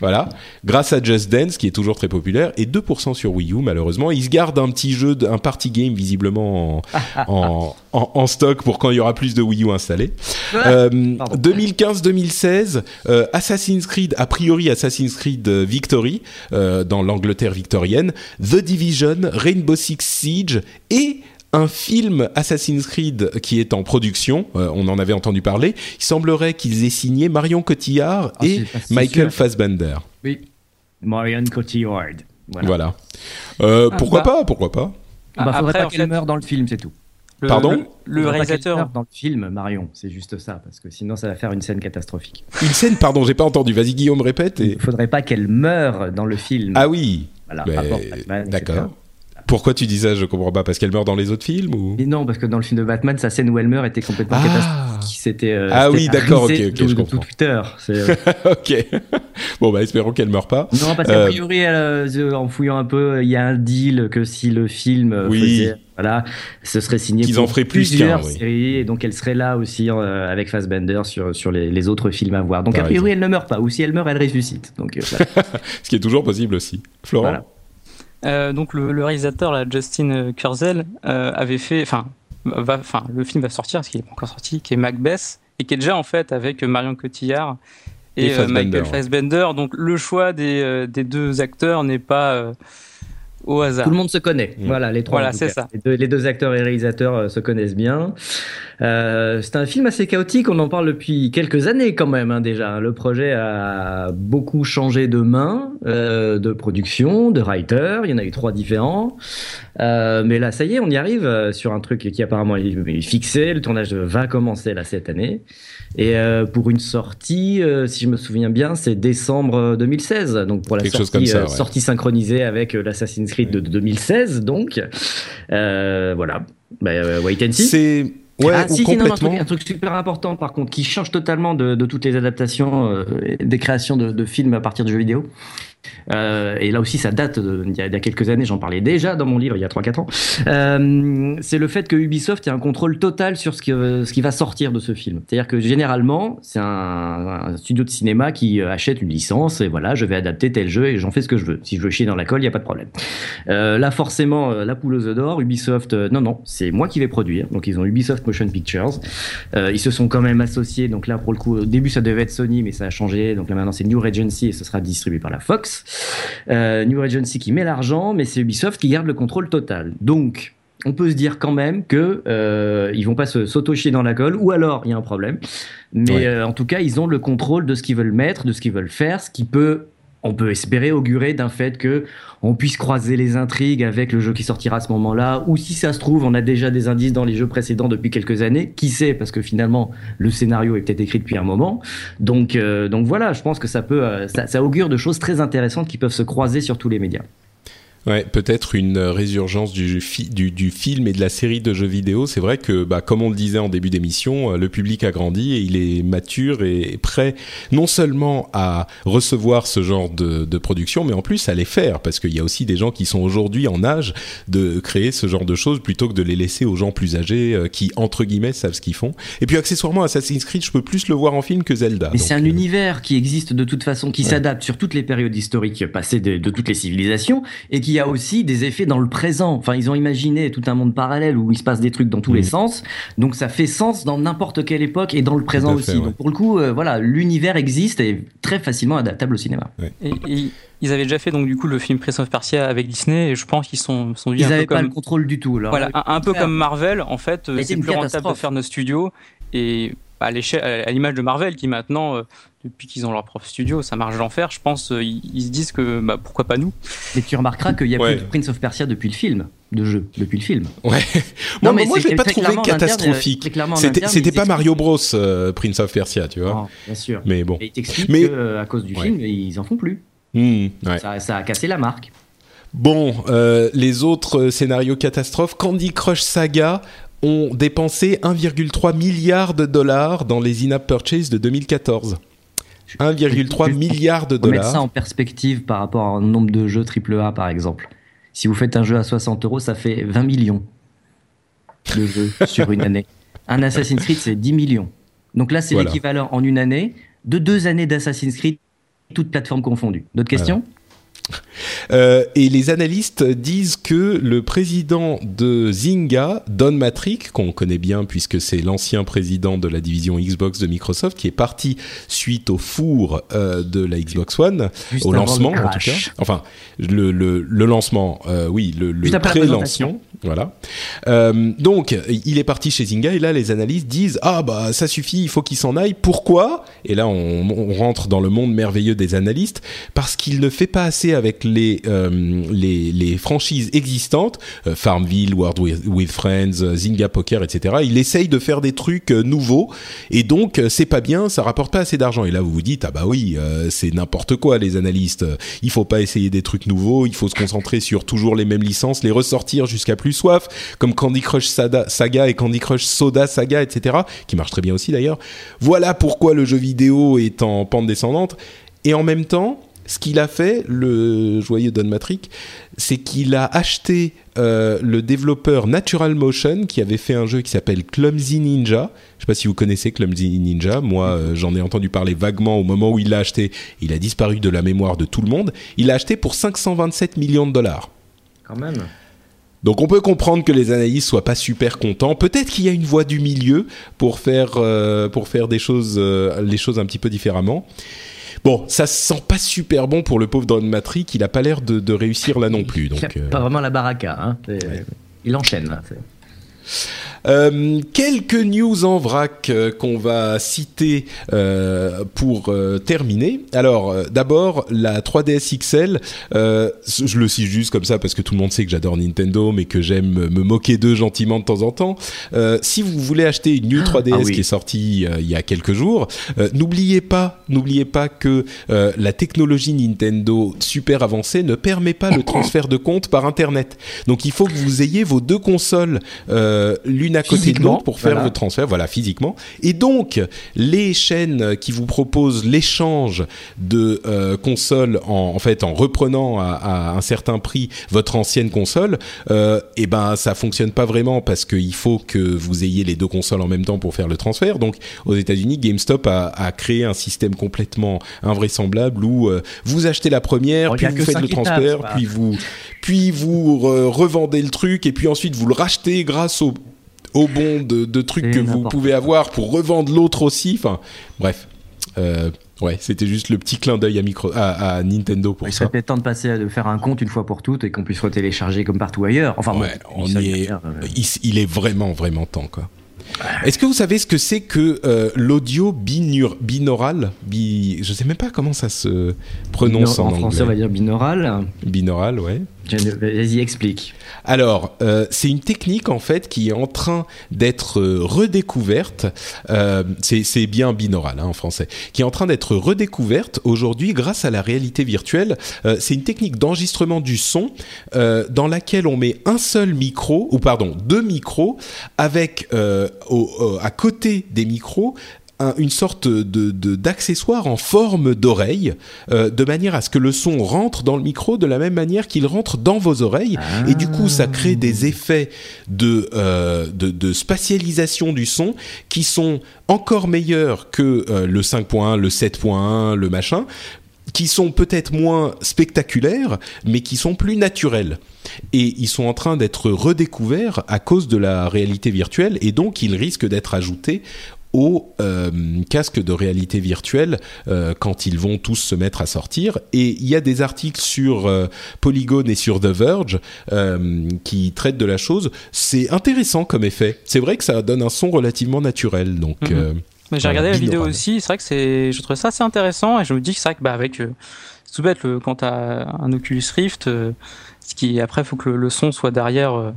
Voilà, grâce à Just Dance qui est toujours très populaire et 2% sur Wii U malheureusement. Ils se gardent un petit jeu, un party game visiblement en, en, en- en stock pour quand il y aura plus de Wii U installés. Euh, Pardon. 2015-2016, euh, Assassin's Creed, a priori Assassin's Creed euh, Victory euh, dans l'Angleterre victorienne, The Division, Rainbow Six Siege et un film Assassin's Creed qui est en production, euh, on en avait entendu parler. Il semblerait qu'ils aient signé Marion Cotillard Ah, et pas Michael sûr. Fassbender. Oui. Marion Cotillard. Voilà. Voilà. Euh, Ah, pourquoi bah. pas Pourquoi pas Ah bah, faudrait Après, pas en qu'elle fait, meure dans le film, c'est tout. le, Pardon le, le Faudrait pas réalisateur, dans le film, Marion, c'est juste ça, parce que sinon ça va faire une scène catastrophique. Une scène, pardon, j'ai pas entendu. Vas-y Guillaume, répète. Et... Il faudrait pas qu'elle meure dans le film. Ah oui. Voilà. D'accord. Pourquoi tu dis ça? Je comprends pas. Parce qu'elle meurt dans les autres films ou? Et non, parce que dans le film de Batman, sa scène où elle meurt était complètement Ah. catastrophique. C'était. euh, Ah oui, d'accord, ok, ok, je comprends. tout Twitter. Euh, Ok. bon bah espérons qu'elle meurt pas. Non, parce qu'a Euh, priori, elle, en fouillant un peu, il y a un deal que si le film Oui. faisait, voilà, ce serait signé pour en feraient plus plusieurs oui. séries, et donc elle serait là aussi euh, avec Fassbender sur, sur les, les autres films à voir. Donc a priori, elle ne meurt pas, ou si elle meurt, elle ressuscite. Donc euh, voilà. Ce qui est toujours possible aussi. Florent? Voilà. Euh, donc le, le réalisateur, là, Justin Kurzel, euh, avait fait, enfin, va, enfin, le film va sortir, parce qu'il n'est pas encore sorti, qui est Macbeth, et qui est déjà en fait avec Marion Cotillard Et et, euh, Fassbender, Michael ouais. Fassbender. Donc le choix des, euh, des deux acteurs n'est pas euh, au hasard. Tout le monde se connaît. Mm. Voilà, les trois. Voilà, c'est ça. Les deux, les deux acteurs et réalisateurs euh, se connaissent bien. Euh, c'est un film assez chaotique. On en parle depuis quelques années quand même hein, déjà. Le projet a beaucoup changé de main, euh, de production, de writer. Il y en a eu trois différents. Euh, mais là, ça y est, on y arrive sur un truc qui apparemment est fixé. Le tournage va commencer là cette année. Et euh, pour une sortie, euh, si je me souviens bien, c'est décembre 2016. Donc pour la Quelque sortie, comme ça, euh, ouais. sortie synchronisée avec euh, l'Assassin's Creed de 2016. Donc euh, voilà. Bah, euh, wait and see. C'est Ouais, ah, si, un, truc, un truc super important par contre, qui change totalement de, de toutes les adaptations, euh, des créations de, de films à partir de jeux vidéo. Euh, et là aussi, ça date d'il y, a- a quelques années, j'en parlais déjà dans mon livre il y a 3-4 ans. Euh, c'est le fait que Ubisoft ait un contrôle total sur ce qui, va sortir de ce film. C'est-à-dire que généralement, c'est un, studio de cinéma qui euh, achète une licence et voilà, je vais adapter tel jeu et j'en fais ce que je veux. Si je veux chier dans la colle, il n'y a pas de problème. Là, forcément, la poule aux œufs d'or, Ubisoft, non, non, c'est moi qui vais produire. Donc, ils ont Ubisoft Motion Pictures. Ils se sont quand même associés. Donc là, pour le coup, au début, ça devait être Sony, mais ça a changé. Donc là, maintenant, c'est New Regency et ce sera distribué par la Fox. Euh, New Regency qui met l'argent, mais c'est Ubisoft qui garde le contrôle total. Donc, on peut se dire quand même que euh, ils vont pas se s'auto-chier dans la colle, ou alors il y a un problème. Mais Ouais. euh, en tout cas, ils ont le contrôle de ce qu'ils veulent mettre, de ce qu'ils veulent faire, ce qui peut, on peut espérer augurer d'un fait que on puisse croiser les intrigues avec le jeu qui sortira à ce moment-là, ou si ça se trouve, on a déjà des indices dans les jeux précédents depuis quelques années. Qui sait Parce que finalement, le scénario est peut-être écrit depuis un moment. Donc, euh, donc voilà, je pense que ça peut, euh, ça, ça augure de choses très intéressantes qui peuvent se croiser sur tous les médias. Ouais, peut-être une euh, résurgence du, du, du film et de la série de jeux vidéo. C'est vrai que, bah, comme on le disait en début d'émission, euh, le public a grandi et il est mature et prêt non seulement à recevoir ce genre de, de production, mais en plus à les faire, parce qu'il y a aussi des gens qui sont aujourd'hui en âge de créer ce genre de choses plutôt que de les laisser aux gens plus âgés euh, qui, entre guillemets, savent ce qu'ils font. Et puis accessoirement, Assassin's Creed, je peux plus le voir en film que Zelda. Mais c'est un euh, univers qui existe de toute façon, qui s'adapte sur toutes les périodes historiques passées de, de toutes les civilisations, et qui a aussi des effets dans le présent. Enfin, ils ont imaginé tout un monde parallèle où il se passe des trucs dans tous les Mhm. sens, donc ça fait sens dans n'importe quelle époque et dans le présent fait, aussi. ouais. Donc pour le coup, euh, voilà, l'univers existe et est très facilement adaptable au cinéma. Et, et ils avaient déjà fait donc du coup le film Prince of Persia avec Disney et je pense qu'ils sont sont Ils un peu n'avaient pas comme le contrôle du tout. Alors, voilà un, un peu comme Marvel en fait euh, c'est plus rentable de faire nos studios et à l'image de Marvel qui maintenant euh, depuis qu'ils ont leur propre studio ça marche l'enfer je pense euh, ils, ils se disent que bah, pourquoi pas nous Mais tu remarqueras qu'il y a Ouais. plus de Prince of Persia depuis le film, de jeu, depuis le film. Ouais. Non, moi, mais moi c'est je l'ai pas trouvé catastrophique. C'était pas Mario Bros, euh, Prince of Persia, tu vois. Non, bien sûr. Mais bon. Et ils Mais- que, euh, à cause du Ouais. film, ils en font plus. Hmm, ouais. Ça, ça a cassé la marque. Bon, euh, les autres scénarios catastrophes, Candy Crush Saga ont dépensé 1,3 milliard de dollars dans les in-app purchases de 2014. 1,3 Juste- milliard de Faut mettre ça dollars. en perspective par rapport un nombre de jeux AAA, par exemple. Si vous faites un jeu à 60 euros, ça fait 20 millions de jeux sur une année. Un Assassin's Creed, c'est 10 millions. Donc là, c'est Voilà. l'équivalent en une année de deux années d'Assassin's Creed, toutes plateformes confondues. D'autres questions? Euh, et les analystes disent que le président de Zynga, Don Matrick, qu'on connaît bien puisque c'est l'ancien président de la division Xbox de Microsoft, qui est parti suite au four euh, de la Xbox One, Juste au lancement en tout cas. Enfin, le, le, le lancement, euh, oui, le, le pré-lancement. Voilà. Donc, il est parti chez Zynga et là, les analystes disent ah bah ça suffit, il faut qu'il s'en aille. Pourquoi? Et là, on, on rentre dans le monde merveilleux des analystes parce qu'il ne fait pas assez avec les euh, les, les franchises existantes, euh, Farmville, World with, with Friends, euh, Zynga Poker, etc. Il essaye de faire des trucs nouveaux et donc c'est pas bien, ça rapporte pas assez d'argent. Et là, vous vous dites ah bah oui, c'est n'importe quoi les analystes. Il faut pas essayer des trucs nouveaux, il faut se concentrer sur toujours les mêmes licences, les ressortir jusqu'à plus soif, comme Candy Crush Saga et Candy Crush Soda Saga, etc. Qui marche très bien aussi d'ailleurs. Voilà pourquoi le jeu vidéo est en pente descendante. Et en même temps, ce qu'il a fait, le joyeux Don Matrick, c'est qu'il a acheté euh, le développeur Natural Motion qui avait fait un jeu qui s'appelle Clumsy Ninja. Je sais pas si vous connaissez Clumsy Ninja. Moi, euh, j'en ai entendu parler vaguement au moment où il l'a acheté. Il a disparu de la mémoire de tout le monde. Il l'a acheté pour 527 millions de dollars. Quand même. Donc on peut comprendre que les analystes soient pas super contents. Peut-être qu'il y a une voie du milieu pour faire euh, pour faire des choses les choses un petit peu différemment. Bon, ça se sent pas super bon pour le pauvre Don Matrick. Il a pas l'air de, de réussir là non plus. Il a euh, Pas vraiment la baraka. Hein. C'est- Il enchaîne. Là. Euh, quelques news en vrac euh, qu'on va citer euh, pour terminer. Alors, d'abord, la 3DS XL, je le cite juste comme ça parce que tout le monde sait que j'adore Nintendo, mais que j'aime me moquer d'eux gentiment de temps en temps. Si vous voulez acheter une New 3DS Ah oui. qui est sortie il y a quelques jours, n'oubliez pas, n'oubliez pas que la technologie Nintendo super avancée ne permet pas le transfert de compte par Internet. Donc, il faut que vous ayez vos deux consoles euh, euh, l'une à côté de l'autre pour faire voilà. le transfert, voilà, physiquement. Et donc, les chaînes qui vous proposent l'échange de euh, consoles, en, en, fait, en reprenant à, à, un certain prix votre ancienne console, euh, et ben, ça fonctionne pas vraiment parce qu'il faut que vous ayez les deux consoles en même temps pour faire le transfert. Donc, aux États-Unis, GameStop a, a, créé un système complètement invraisemblable où euh, vous achetez la première, puis vous faites le transfert, étapes, puis vous, puis vous revendez le truc, et puis ensuite vous le rachetez grâce au au bon de, de trucs que vous pouvez avoir pour revendre l'autre aussi. Enfin, bref. Euh, ouais, c'était juste le petit clin d'œil à, micro, à, à, Nintendo pour il ça. Il serait temps de passer à de faire un compte une fois pour toutes et qu'on puisse retélécharger comme partout ailleurs. Enfin, ouais, bon, on y est, euh... il, il, est vraiment, vraiment temps, quoi. Est-ce que vous savez ce que c'est que euh, l'audio binaural bi... Je sais même pas comment ça se prononce en, en français, anglais. on va dire binaural. Binaural, ouais. Vas-y, explique. Alors, euh, c'est une technique en fait qui est en train d'être euh, redécouverte. Euh, c'est bien binaural hein, en français, qui est en train d'être redécouverte aujourd'hui grâce à la réalité virtuelle. Euh, c'est une technique d'enregistrement du son euh, dans laquelle on met un seul micro, ou pardon, deux micros, avec euh, au, à côté des micros une sorte de d'accessoire en forme d'oreille, euh, de manière à ce que le son rentre dans le micro de la même manière qu'il rentre dans vos oreilles, ah. et du coup ça crée des effets de, euh, de, de spatialisation du son qui sont encore meilleurs que euh, le 5.1, le 7.1, le machin, qui sont peut-être moins spectaculaires, mais qui sont plus naturels. Et ils sont en train d'être redécouverts à cause de la réalité virtuelle, et donc ils risquent d'être ajoutés aux euh, casques de réalité virtuelle euh, quand ils vont tous se mettre à sortir. Et il y a des articles sur euh, Polygon et sur The Verge qui traitent de la chose. C'est intéressant comme effet. C'est vrai que ça donne un son relativement naturel. Donc. Mm -hmm. Mais j'ai regardé la vidéo aussi, c'est vrai que c'est, je trouve ça assez intéressant et je me dis que c'est vrai que bah avec, euh, c'est tout bête le, quand t'as un Oculus Rift, euh, ce qui après faut que le, le son soit derrière euh,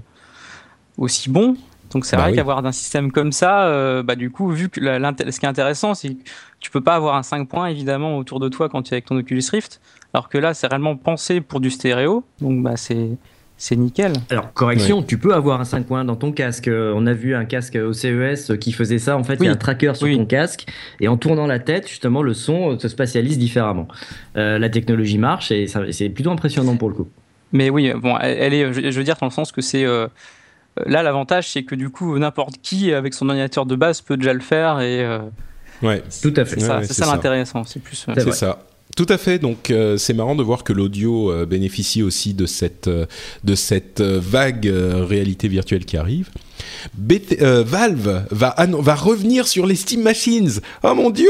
aussi bon. Donc c'est bah vrai oui. qu'avoir un système comme ça, euh, bah du coup vu que la, ce qui est intéressant, c'est que tu peux pas avoir un 5 points évidemment autour de toi quand tu es avec ton Oculus Rift, alors que là c'est réellement pensé pour du stéréo, donc bah c'est c'est nickel. Alors, correction, ouais. tu peux avoir un 5 points dans ton casque. On a vu un casque au CES qui faisait ça. En fait, oui. il y a un tracker sur oui. ton casque et en tournant la tête, justement, le son se spatialise différemment. Euh, la technologie marche et c'est plutôt impressionnant pour le coup. Mais oui, bon, elle, elle est, je veux dire, dans le sens que c'est. Euh, là, l'avantage, c'est que du coup, n'importe qui, avec son ordinateur de base, peut déjà le faire et. Euh, ouais, tout à fait. C'est ouais, ça, ça l'intéressant. C'est plus. C'est ça. Tout à fait. Donc euh, c'est marrant de voir que l'audio euh, bénéficie aussi de cette euh, de cette vague réalité virtuelle qui arrive. BT, Valve va va revenir sur les Steam Machines. Oh mon dieu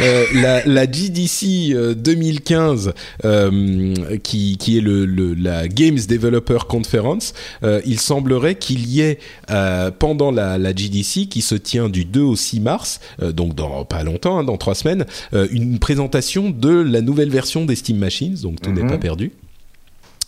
euh, la, la, GDC euh, 2015, euh, qui, qui est le, le, la Games Developer Conference, il semblerait qu'il y ait pendant la, la, GDC qui se tient du 2 au 6 mars, donc dans pas longtemps, hein, dans trois semaines, une présentation de la nouvelle version des Steam Machines, donc tout mm -hmm. n'est pas perdu.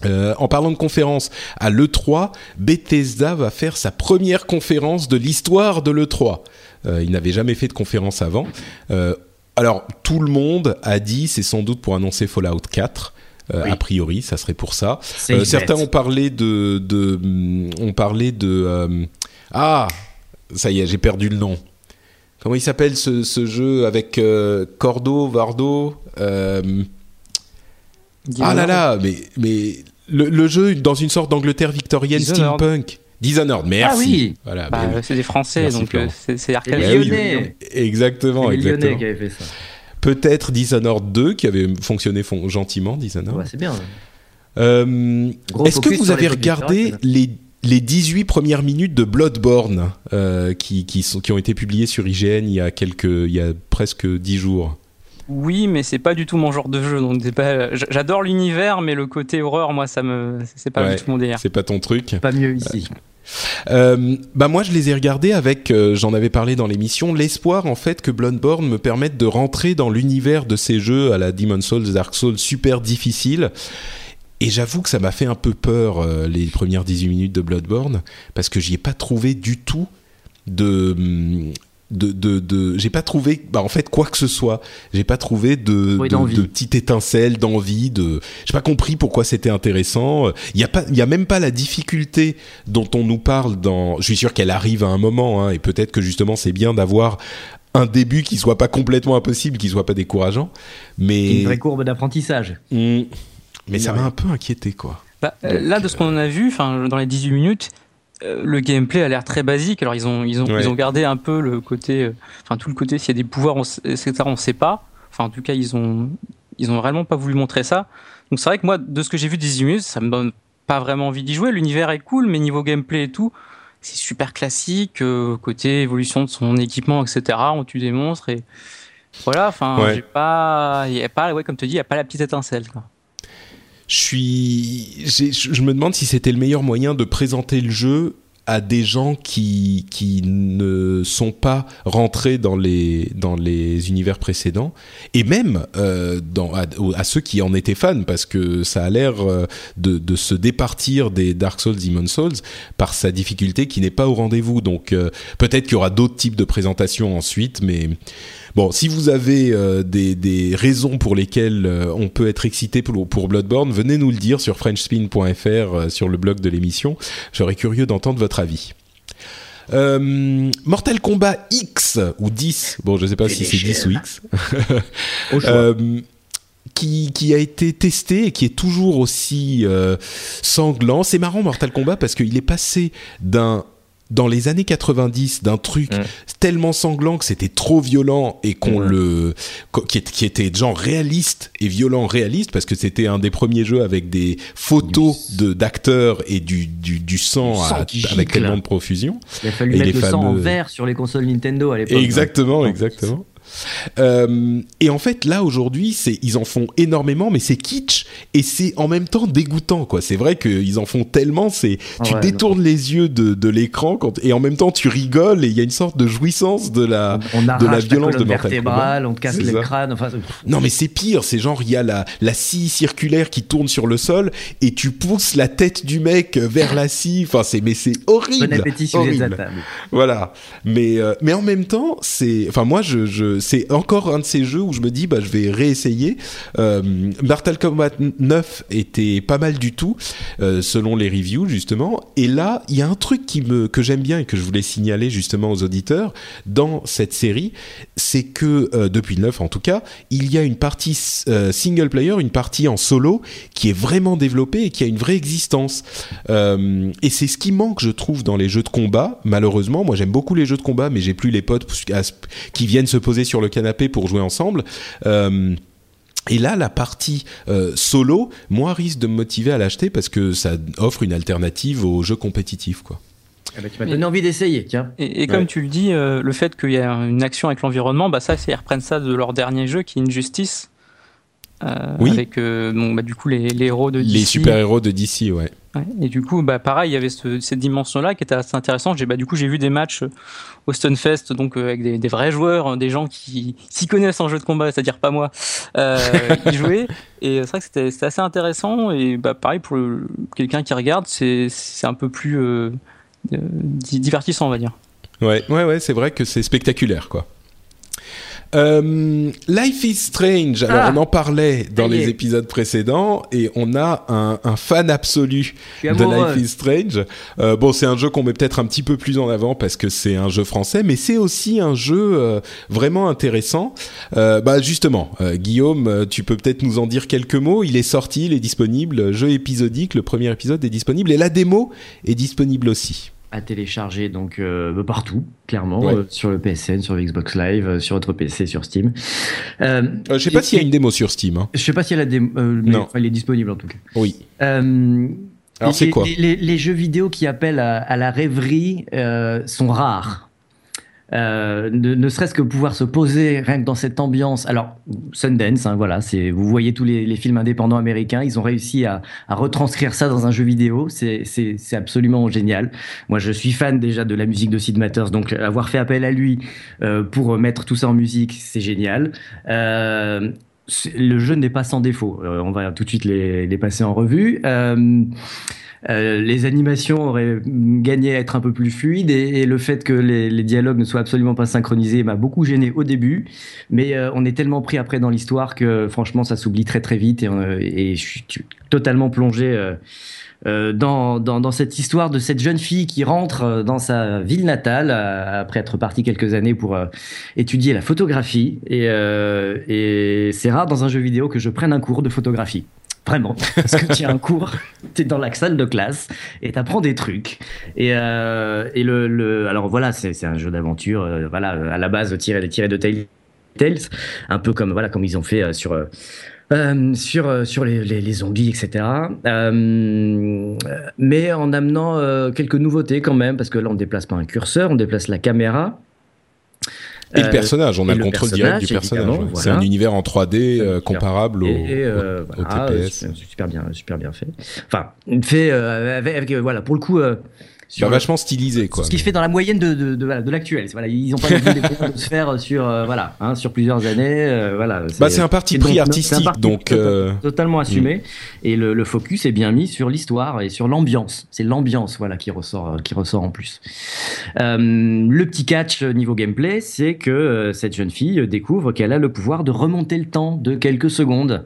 Euh, en parlant de conférence, à l'E3, Bethesda va faire sa première conférence de l'histoire de l'E3. Euh, il n'avait jamais fait de conférence avant. Euh, alors, tout le monde a dit c'est sans doute pour annoncer Fallout 4. Euh, oui. A priori, ça serait pour ça. Euh, certains ont parlé de, de, ont parlé de, euh, ah, ça y est, j'ai perdu le nom. Comment il s'appelle ce, ce, jeu avec Cordo, Vardo Ah là là, mais, mais le, le, jeu dans une sorte d'Angleterre victorienne Dishonored. steampunk. Dishonored, merci. Ah oui. Voilà, bah, c'est des Français, merci, donc euh, c'est arcade. Lyonnais. Exactement, exactement. Lyonnais qui avaient fait ça. Peut-être Dishonored 2 qui avait fonctionné fon gentiment, Dishonored. Ouais, c'est bien. Euh, Est-ce que vous avez regardé les les 18 premières minutes de Bloodborne euh, qui, qui, sont, qui ont été publiées sur IGN il y a, quelques, il y a presque 10 jours? Oui, mais c'est pas du tout mon genre de jeu. Donc pas. J'adore l'univers, mais le côté horreur, moi, ça me, c'est pas ouais, du tout mon délire. C'est pas ton truc. Pas mieux ici. Euh, bah moi je les ai regardés avec, euh, j'en avais parlé dans l'émission, l'espoir en fait que Bloodborne me permette de rentrer dans l'univers de ces jeux à la Demon's Souls, Dark Souls super difficiles. Et j'avoue que ça m'a fait un peu peur euh, les premières 18 minutes de Bloodborne parce que j'y ai pas trouvé du tout de de, de, de j'ai pas trouvé, bah en fait quoi que ce soit, j'ai pas trouvé de, Oui, de, petite étincelle d'envie, de, j'ai pas compris pourquoi c'était intéressant. Il y a pas, il y a même pas la difficulté dont on nous parle dans. Je suis sûr qu'elle arrive à un moment, hein, et peut-être que justement c'est bien d'avoir un début qui soit pas complètement impossible, qui soit pas décourageant, mais Une vraie courbe d'apprentissage. Hmm. mais ça Ouais. m'a un peu inquiété quoi. Bah, euh, là, de ce qu'on en a vu, enfin, dans les 18 minutes, euh, le gameplay a l'air très basique. Alors, ils ont, ils ont, Ouais. ils ont gardé un peu le côté, euh, enfin, tout le côté, s'il y a des pouvoirs, on, etc., on sait pas. Enfin, en tout cas, ils ont, ils ont vraiment pas voulu montrer ça. Donc, c'est vrai que moi, de ce que j'ai vu des 18 minutes, ça me donne pas vraiment envie d'y jouer. L'univers est cool, mais niveau gameplay et tout, c'est super classique. euh, côté évolution de son équipement, etc., on tue des monstres et voilà. Enfin, Ouais. j'ai pas, y a pas, ouais, comme tu dis, il y a pas la petite étincelle. Quoi. Je me demande si c'était le meilleur moyen de présenter le jeu à des gens qui qui ne sont pas rentrés dans les dans les univers précédents et même euh, à, ceux qui en étaient fans parce que ça a l'air euh, de de se départir des Dark Souls, Demon Souls par sa difficulté qui n'est pas au rendez-vous. Donc euh, peut-être qu'il y aura d'autres types de présentations ensuite, mais Bon, si vous avez euh, des, des raisons pour lesquelles euh, on peut être excité pour, pour Bloodborne, venez nous le dire sur frenchspin.fr euh, sur le blog de l'émission. J'aurais curieux d'entendre votre avis. Euh, Mortal Kombat X ou 10, bon je sais pas si c'est 10 ou X, Au choix. euh, qui, qui a été testé et qui est toujours aussi euh, sanglant. C'est marrant Mortal Kombat parce qu'il est passé d'un dans les années 90 d'un truc Mm. tellement sanglant que c'était trop violent et qu'on Mm. le qui, qui était genre réaliste et violent réaliste parce que c'était un des premiers jeux avec des photos de d'acteurs et du, du, du sang, à- avec tellement de profusion Il a fallu et mettre les le sang en vert sur les consoles Nintendo à l'époque. Exactement, hein. exactement. Euh, et en fait, là aujourd'hui, c'est ils en font énormément, mais c'est kitsch et c'est en même temps dégoûtant, quoi. C'est vrai qu'ils en font tellement, c'est tu Ouais, détournes les yeux de, de l'écran quand et en même temps tu rigoles et il y a une sorte de jouissance de la. On de la violence de vertébrale, on te casse C'est le ça. crâne. Enfin, c'est- Non, mais c'est pire. C'est genre il y a la la scie circulaire qui tourne sur le sol et tu pousses la tête du mec vers la scie. Enfin, c'est mais c'est horrible. bon appétit si vous êtes à horrible. table. Voilà. Mais euh, mais en même temps, c'est enfin moi je, je c'est encore un de ces jeux où je me dis bah je vais réessayer. Euh, Mortal Kombat 9 était pas mal du tout euh, selon les reviews justement. Et là, il y a un truc qui me que j'aime bien et que je voulais signaler justement aux auditeurs dans cette série, c'est que euh, depuis le 9 en tout cas, il y a une partie euh, single player, une partie en solo qui est vraiment développée et qui a une vraie existence. Et c'est ce qui manque, je trouve, dans les jeux de combat. Malheureusement, moi j'aime beaucoup les jeux de combat, mais j'ai plus les potes qui viennent se poser sur le canapé pour jouer ensemble. Euh, et là, la partie euh, solo, moi, risque de me motiver à l'acheter parce que ça offre une alternative aux jeux compétitifs, quoi. Ben, tu m'as donné envie d'essayer, tiens. Et, et comme Ouais. tu le dis, euh, le fait qu'il y a une action avec l'environnement, bah ça, c'est ils reprennent ça de leur dernier jeu qui est Injustice. Euh, Oui. Avec euh, bon, bah, du coup les, les héros de DC. Les super-héros de DC, ouais. Ouais. Et du coup, bah pareil, il y avait ce- cette dimension-là qui était assez intéressante. J'ai bah du coup j'ai vu des matchs euh, au Stunfest, donc euh, avec des, des vrais joueurs, hein, des gens qui s'y connaissent en jeu de combat, c'est-à-dire pas moi, qui jouaient. Et c'est vrai que c'était assez intéressant. Et bah pareil pour quelqu'un qui regarde, c'est c'est un peu plus di- divertissant, on va dire. Ouais, ouais, ouais, c'est vrai que c'est spectaculaire, quoi. Euh, Life is Strange. Alors, Ah. on en parlait dans les épisodes précédents et on a un, un fan absolu de. Life is Strange. Euh, bon, c'est un jeu qu'on met peut-être un petit peu plus en avant parce que c'est un jeu français, mais c'est aussi un jeu euh, vraiment intéressant. Bah justement, Guillaume, tu peux peut-être nous en dire quelques mots. Il est sorti, il est disponible, jeu épisodique. Le premier épisode est disponible et la démo est disponible aussi. À télécharger donc euh, partout, clairement, Ouais. euh, sur le PSN, sur le Xbox Live, euh, sur votre PC, sur Steam. Je sais pas s'il y a une démo sur Steam. hein. Je sais pas si elle a des, euh, mais Non. enfin, il est disponible en tout cas. Oui. Alors, c'est quoi les, les- les jeux vidéo qui appellent à, à la rêverie sont rares. Euh, ne, ne serait-ce que pouvoir se poser rien que dans cette ambiance. Alors Sundance, hein, voilà, c'est vous voyez tous les, les films indépendants américains, ils ont réussi à, à retranscrire ça dans un jeu vidéo. C'est absolument génial. Moi, je suis fan déjà de la musique de Sid Matters, donc avoir fait appel à lui euh, pour mettre tout ça en musique, c'est génial. Euh, le jeu n'est pas sans défaut. on va tout de suite les, les passer en revue. Euh, euh, les animations auraient gagné à être un peu plus fluides et, le fait que les, dialogues ne soient absolument pas synchronisés m'a beaucoup gêné au début. Mais euh, on est tellement pris après dans l'histoire que franchement ça s'oublie très très vite et, euh, et, je suis totalement plongé. Dans, dans, dans, cette histoire de cette jeune fille qui rentre dans sa ville natale après être partie quelques années pour étudier la photographie. Et, et c'est rare dans un jeu vidéo que je prenne un cours de photographie. Vraiment. Parce que tu as un cours, tu es dans la salle de classe et tu apprends des trucs. Et, euh, et le, le, Alors voilà, c'est un jeu d'aventure, euh, voilà, à la base tiré, tiré de Tales, un peu comme, voilà, comme ils ont fait euh, sur. Euh, sur sur les, les, les, zombies, etc. Euh, mais en amenant quelques nouveautés quand même, parce que là on déplace pas un curseur, on déplace la caméra. Et le euh, personnage, on a le, contrôle direct du personnage. C'est un univers en 3D euh, comparable au, euh, TPS. Super bien, super bien fait. Enfin, fait avec, voilà, pour le coup sur vachement stylisé quoi. Ce qui se fait dans la moyenne de de, de, de l'actuel. Voilà, ils ont pas eu de se faire sur euh, voilà, hein, sur plusieurs années, euh, voilà. Bah c'est un parti pris artistique donc euh, totalement assumé mm. et le, le, focus est bien mis sur l'histoire et sur l'ambiance. C'est l'ambiance voilà qui ressort qui ressort en plus. le petit catch niveau gameplay, c'est que cette jeune fille découvre qu'elle a le pouvoir de remonter le temps de quelques secondes,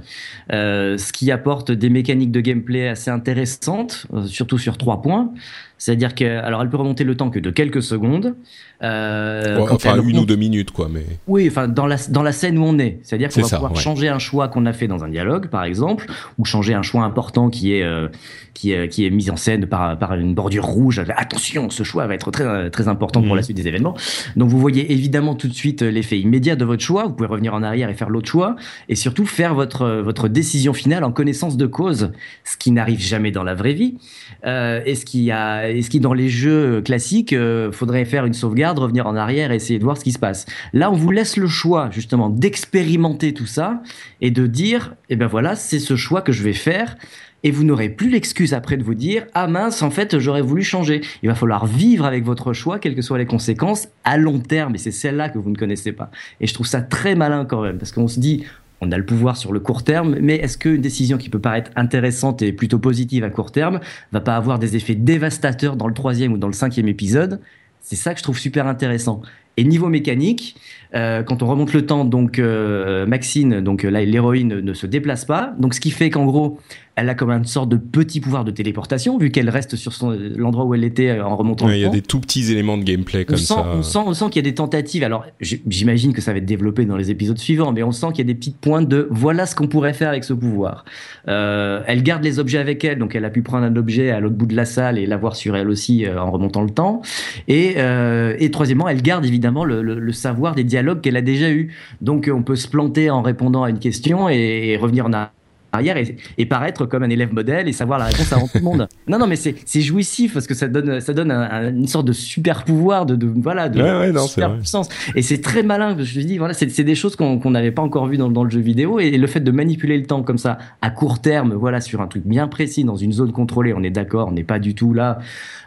ce qui apporte des mécaniques de gameplay assez intéressantes, surtout sur trois points. C'est-à-dire que, alors, elle peut remonter le temps que de quelques secondes. Euh, enfin, une ou deux minutes, quoi. Mais oui, enfin, dans la dans la scène où on est, c'est-à-dire qu'on va pouvoir changer un choix qu'on a fait dans un dialogue, par exemple, ou changer un choix important qui est euh, qui est qui est mis en scène par par une bordure rouge. Attention, ce choix va être très très important pour la mhm. suite des événements. Donc, vous voyez évidemment tout de suite l'effet immédiat de votre choix. Vous pouvez revenir en arrière et faire l'autre choix, et surtout faire votre votre décision finale en connaissance de cause, ce qui n'arrive jamais dans la vraie vie. Euh, et ce qui a est-ce qui dans les jeux classiques, euh, faudrait faire une sauvegarde, revenir en arrière et essayer de voir ce qui se passe. Là, on vous laisse le choix justement d'expérimenter tout ça et de dire, eh ben voilà, c'est ce choix que je vais faire. Et vous n'aurez plus l'excuse après de vous dire ah mince en fait j'aurais voulu changer. Il va falloir vivre avec votre choix quelles que soient les conséquences à long terme et c'est celle-là que vous ne connaissez pas. Et je trouve ça très malin quand même parce qu'on se dit on a le pouvoir sur le court terme, mais est-ce qu'une décision qui peut paraître intéressante et plutôt positive à court terme va pas avoir des effets dévastateurs dans le troisième ou dans le cinquième épisode? C'est ça que je trouve super intéressant. Et niveau mécanique, euh, quand on remonte le temps, donc euh, Maxine, donc là l'héroïne ne se déplace pas, donc ce qui fait qu'en gros elle a comme une sorte de petit pouvoir de téléportation, vu qu'elle reste sur l'endroit où elle était euh, en remontant. Il y a des tout petits éléments de gameplay comme ça. On sent, on sent qu'il y a des tentatives. Alors, j'imagine que ça va être développé dans les épisodes suivants, mais on sent qu'il y a des petites pointes de voilà ce qu'on pourrait faire avec ce pouvoir. Euh, elle garde les objets avec elle, donc elle a pu prendre un objet à l'autre bout de la salle et l'avoir sur elle aussi euh, en remontant le temps. Et, euh, et troisièmement, elle garde évidemment le, le, le savoir des dialogues qu'elle a déjà eu. Donc, on peut se planter en répondant à une question et, et revenir en arrière arrière et, paraître comme un élève modèle et savoir la réponse avant tout le monde. Non, non, mais c'est jouissif parce que ça donne, ça donne une sorte de super pouvoir, de, de voilà, de, super puissance. Et c'est très malin. Je me dis, voilà, c'est des choses qu'on n'avait pas encore vues dans, dans, le jeu vidéo et, le fait de manipuler le temps comme ça à court terme, voilà, sur un truc bien précis dans une zone contrôlée, on est d'accord, on n'est pas du tout là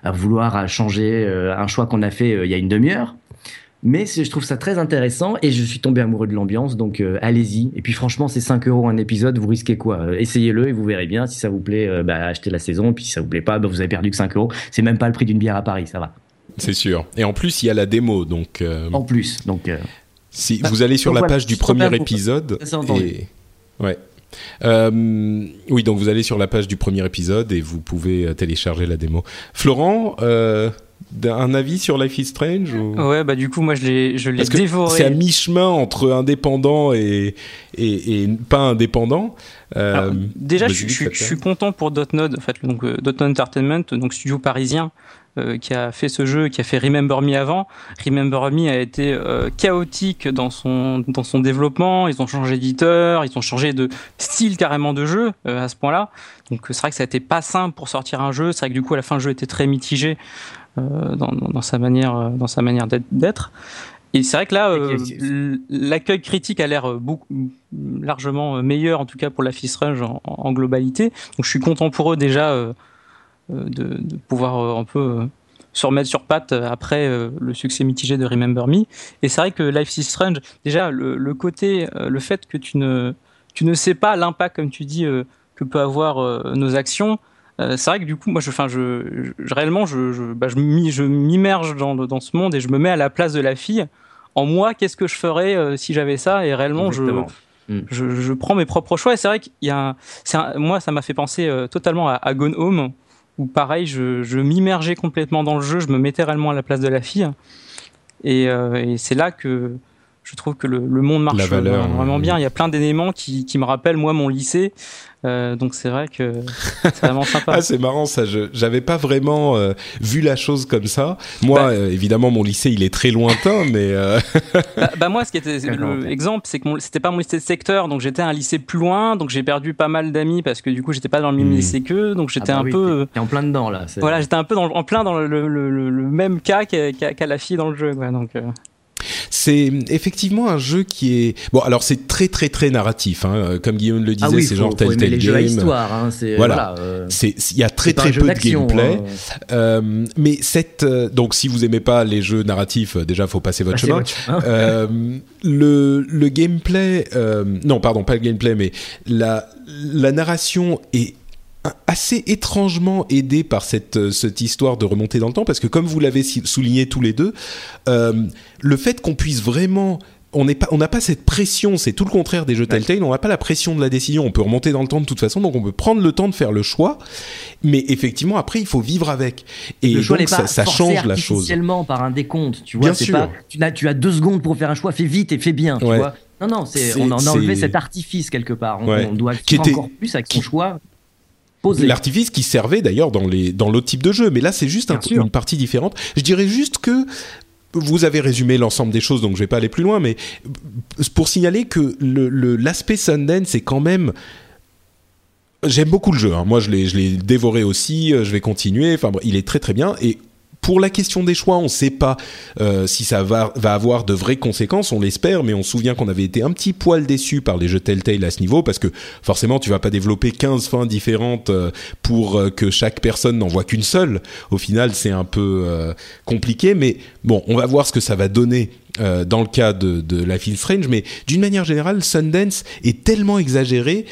à vouloir changer euh, un choix qu'on a fait euh, il y a une demi-heure. Mais je trouve ça très intéressant et je suis tombé amoureux de l'ambiance, donc euh, allez-y. Et puis franchement, c'est 5 euros un épisode, vous risquez quoi? Euh, Essayez-le et vous verrez bien. Si ça vous plaît, euh, bah, achetez la saison. Puis si ça vous plaît pas, bah, vous avez perdu que 5 euros. C'est même pas le prix d'une bière à Paris, ça va. C'est sûr. Et en plus, il y a la démo, donc. En plus, donc. Si bah, vous allez sur la page du premier épisode. Et... Ouais. oui, donc vous allez sur la page du premier épisode et vous pouvez télécharger la démo. Florent, un avis sur Life is Strange Ouais, bah du coup, moi je l'ai, je l'ai dévoré. C'est à mi-chemin entre indépendant et, et, pas indépendant. Euh, déjà, je, suis content pour Dotnod, en fait, donc euh, Dotnod Entertainment, donc studio parisien. Euh, qui a fait ce jeu, qui a fait Remember Me avant. Remember Me a été chaotique dans son dans son développement. Ils ont changé d'éditeur, ils ont changé de style carrément de jeu à ce point-là. Donc c'est vrai que ça a été pas simple pour sortir un jeu. C'est vrai que du coup à la fin le jeu était très mitigé. Euh, dans, sa manière, euh, dans sa manière d'être. Et c'est vrai que là, euh, l'accueil critique a l'air largement meilleur, en tout cas pour la Fist Range en, globalité. Donc je suis content pour eux déjà de, pouvoir un peu se remettre sur pattes après le succès mitigé de Remember Me. Et c'est vrai que Life is Strange, déjà le, le côté, le fait que tu ne tu ne sais pas l'impact, comme tu dis, que peut avoir nos actions. C'est vrai que du coup, moi, je, enfin, je, réellement, je, je, bah, je m'immerge dans, dans ce monde et je me mets à la place de la fille. En moi, qu'est-ce que je ferais si j'avais ça? Et réellement, je, Mm. Je, prends mes propres choix. Et c'est vrai qu'il y a, moi, ça m'a fait penser euh, totalement à, Gone Home, où pareil, je, m'immergeais complètement dans le jeu, je me mettais réellement à la place de la fille. Et, euh, c'est là que je trouve que le, monde marche vraiment bien. Il y a plein d'éléments qui, qui, me rappellent, moi, mon lycée. Euh, donc c'est vrai que c'est vraiment sympa. ah, c'est marrant ça. Je j'avais pas vraiment euh, vu la chose comme ça. Moi, bah- euh, évidemment, mon lycée il est très lointain, mais bah, bah, moi, ce qui était l'exemple, c'est que c'était pas mon lycée de secteur, donc j'étais à un lycée plus loin, donc j'ai perdu pas mal d'amis parce que du coup j'étais pas dans le même hmm. lycée qu'eux, donc j'étais ah bah un peu. en plein dedans là. Voilà, j'étais un peu en plein dans le, le, même cas qu'a la fille dans le jeu, quoi, donc. C'est effectivement un jeu qui est bon. Alors c'est très très très narratif, hein. comme Guillaume le disait, ah c'est genre Telltale Game. Jeux à histoire, hein. voilà. Euh, il y a très très peu de gameplay. Hein. Euh, mais cette euh, donc si vous aimez pas les jeux narratifs, déjà faut passer votre chemin. le le gameplay, non pardon pas le gameplay, mais la la narration est assez étrangement aidé par cette, euh, cette histoire de remonter dans le temps, parce que comme vous l'avez souligné tous les deux, euh, le fait qu'on puisse vraiment on n'a pas, pas cette pression, c'est tout le contraire des jeux Telltale, on n'a pas la pression de la décision, on peut remonter dans le temps de toute façon, donc on peut prendre le temps de faire le choix, mais effectivement après il faut vivre avec. Et le choix donc pas ça, change la chose. par un décompte, tu vois, Bien Pas, tu, as, tu as deux secondes pour faire un choix, fais vite et fais bien, tu vois. Non, non, on a enlevé cet artifice quelque part. On, doit faire encore plus avec son choix L'artifice qui servait d'ailleurs dans les dans l'autre type de jeu, mais là c'est juste une partie différente. Je dirais juste que vous avez résumé l'ensemble des choses, donc je vais pas aller plus loin, mais pour signaler que l'aspect le, Sundance c'est quand même J'aime beaucoup le jeu. Hein. Moi, je l'ai dévoré aussi. Euh, je vais continuer. Enfin, il est très très bien. Et pour la question des choix, on ne sait pas euh, si ça va, va, avoir de vraies conséquences, on l'espère, mais on se souvient qu'on avait été un petit poil déçu par les jeux Telltale à ce niveau, parce que forcément, tu vas pas développer 15 fins différentes euh, pour euh, que chaque personne n'en voit qu'une seule. Au final, c'est un peu compliqué, mais bon, on va voir ce que ça va donner dans le cas de, de Life is Strange, mais d'une manière générale, Sundance est tellement exagéré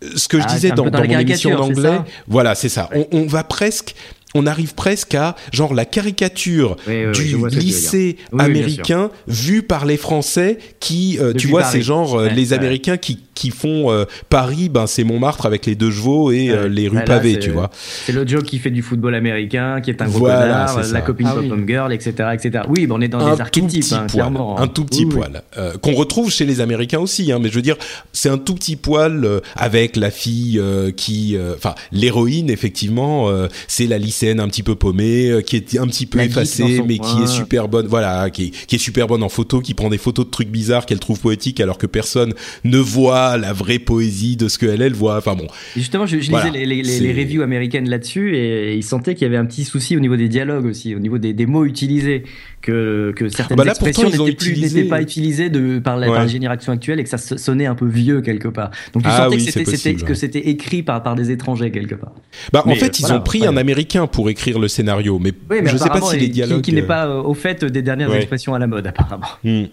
ce que je ah, disais dans, dans, mon émission d'anglais, voilà, c'est ça. On, on, va presque on arrive presque à genre la caricature du lycée américain vu par les Français qui, euh, tu vois, c'est genre euh, les Américains qui, qui font euh, Paris, ben c'est Montmartre avec les deux chevaux et les rues pavées, tu vois. C'est le Joe qui fait du football américain, qui est un gros connard, la copine ah, pop girl, etc., etc. Oui, ben on est dans un des archétypes, hein, clairement. Un tout petit poil qu'on retrouve chez les Américains aussi, hein, mais je veux dire, c'est un tout petit poil avec la fille qui, enfin, l'héroïne effectivement, c'est la lycée un petit peu paumée, euh, qui est un petit peu effacée, mais qui est super bonne. Voilà, qui est, super bonne en photo, qui prend des photos de trucs bizarres qu'elle trouve poétiques alors que personne ne voit la vraie poésie de ce qu'elle elle voit. Enfin bon. justement, je, lisais les, reviews américaines là-dessus et, ils sentaient qu'il y avait un petit souci au niveau des dialogues aussi, au niveau des, mots utilisés, que, que certaines ah bah expressions n'étaient pas utilisées de, par, la, génération actuelle et que ça sonnait un peu vieux quelque part. Donc tu ah sentais que c'était écrit par, par des étrangers quelque part. Bah, en fait, ils ont pris un américain pour écrire le scénario, mais, je ne sais pas si les dialogues. Qui, n'est pas euh, au fait des dernières expressions à la mode, apparemment. Hmm.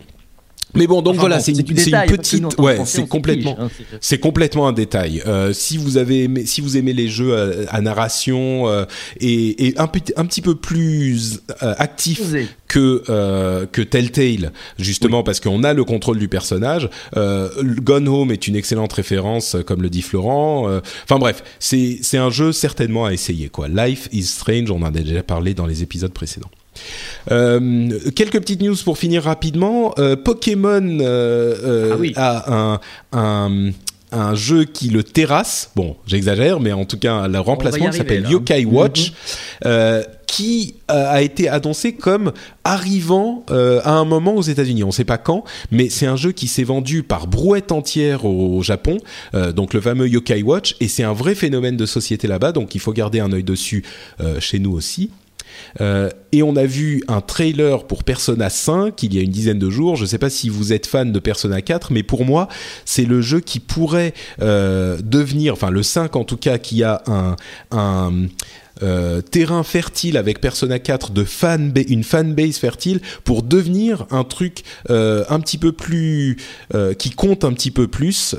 Mais bon, donc voilà, c'est une, petite, ouais, c'est complètement, hein, c'est complètement un détail. Euh, si vous avez, aimé, si vous aimez les jeux à, narration euh, et, et un, un petit peu plus euh, actif que euh, que Telltale, justement parce qu'on a le contrôle du personnage. Euh, Gone Home est une excellente référence, comme le dit Florent. Enfin bref, c'est c'est un jeu certainement à essayer quoi. Life is Strange, on en a déjà parlé dans les épisodes précédents. Euh, quelques petites news pour finir rapidement. Euh, Pokémon euh, ah a un, un un jeu qui le terrasse. Bon, j'exagère, mais en tout cas, le remplacement s'appelle Yokai Watch, mhm. qui a été annoncé comme arrivant à un moment aux États-Unis. On ne sait pas quand, mais c'est un jeu qui s'est vendu par brouette entière au, Japon, donc le fameux Yokai Watch, et c'est un vrai phénomène de société là-bas, donc il faut garder un œil dessus chez nous aussi. Euh, et on a vu un trailer pour Persona 5 il y a une dizaine de jours. Je ne sais pas si vous êtes fan de Persona 4, mais pour moi, c'est le jeu qui pourrait euh, devenir, enfin le 5 en tout cas, qui a un, un euh, terrain fertile avec Persona 4 de une fanbase fertile pour devenir un truc euh, un petit peu plus euh, qui compte un petit peu plus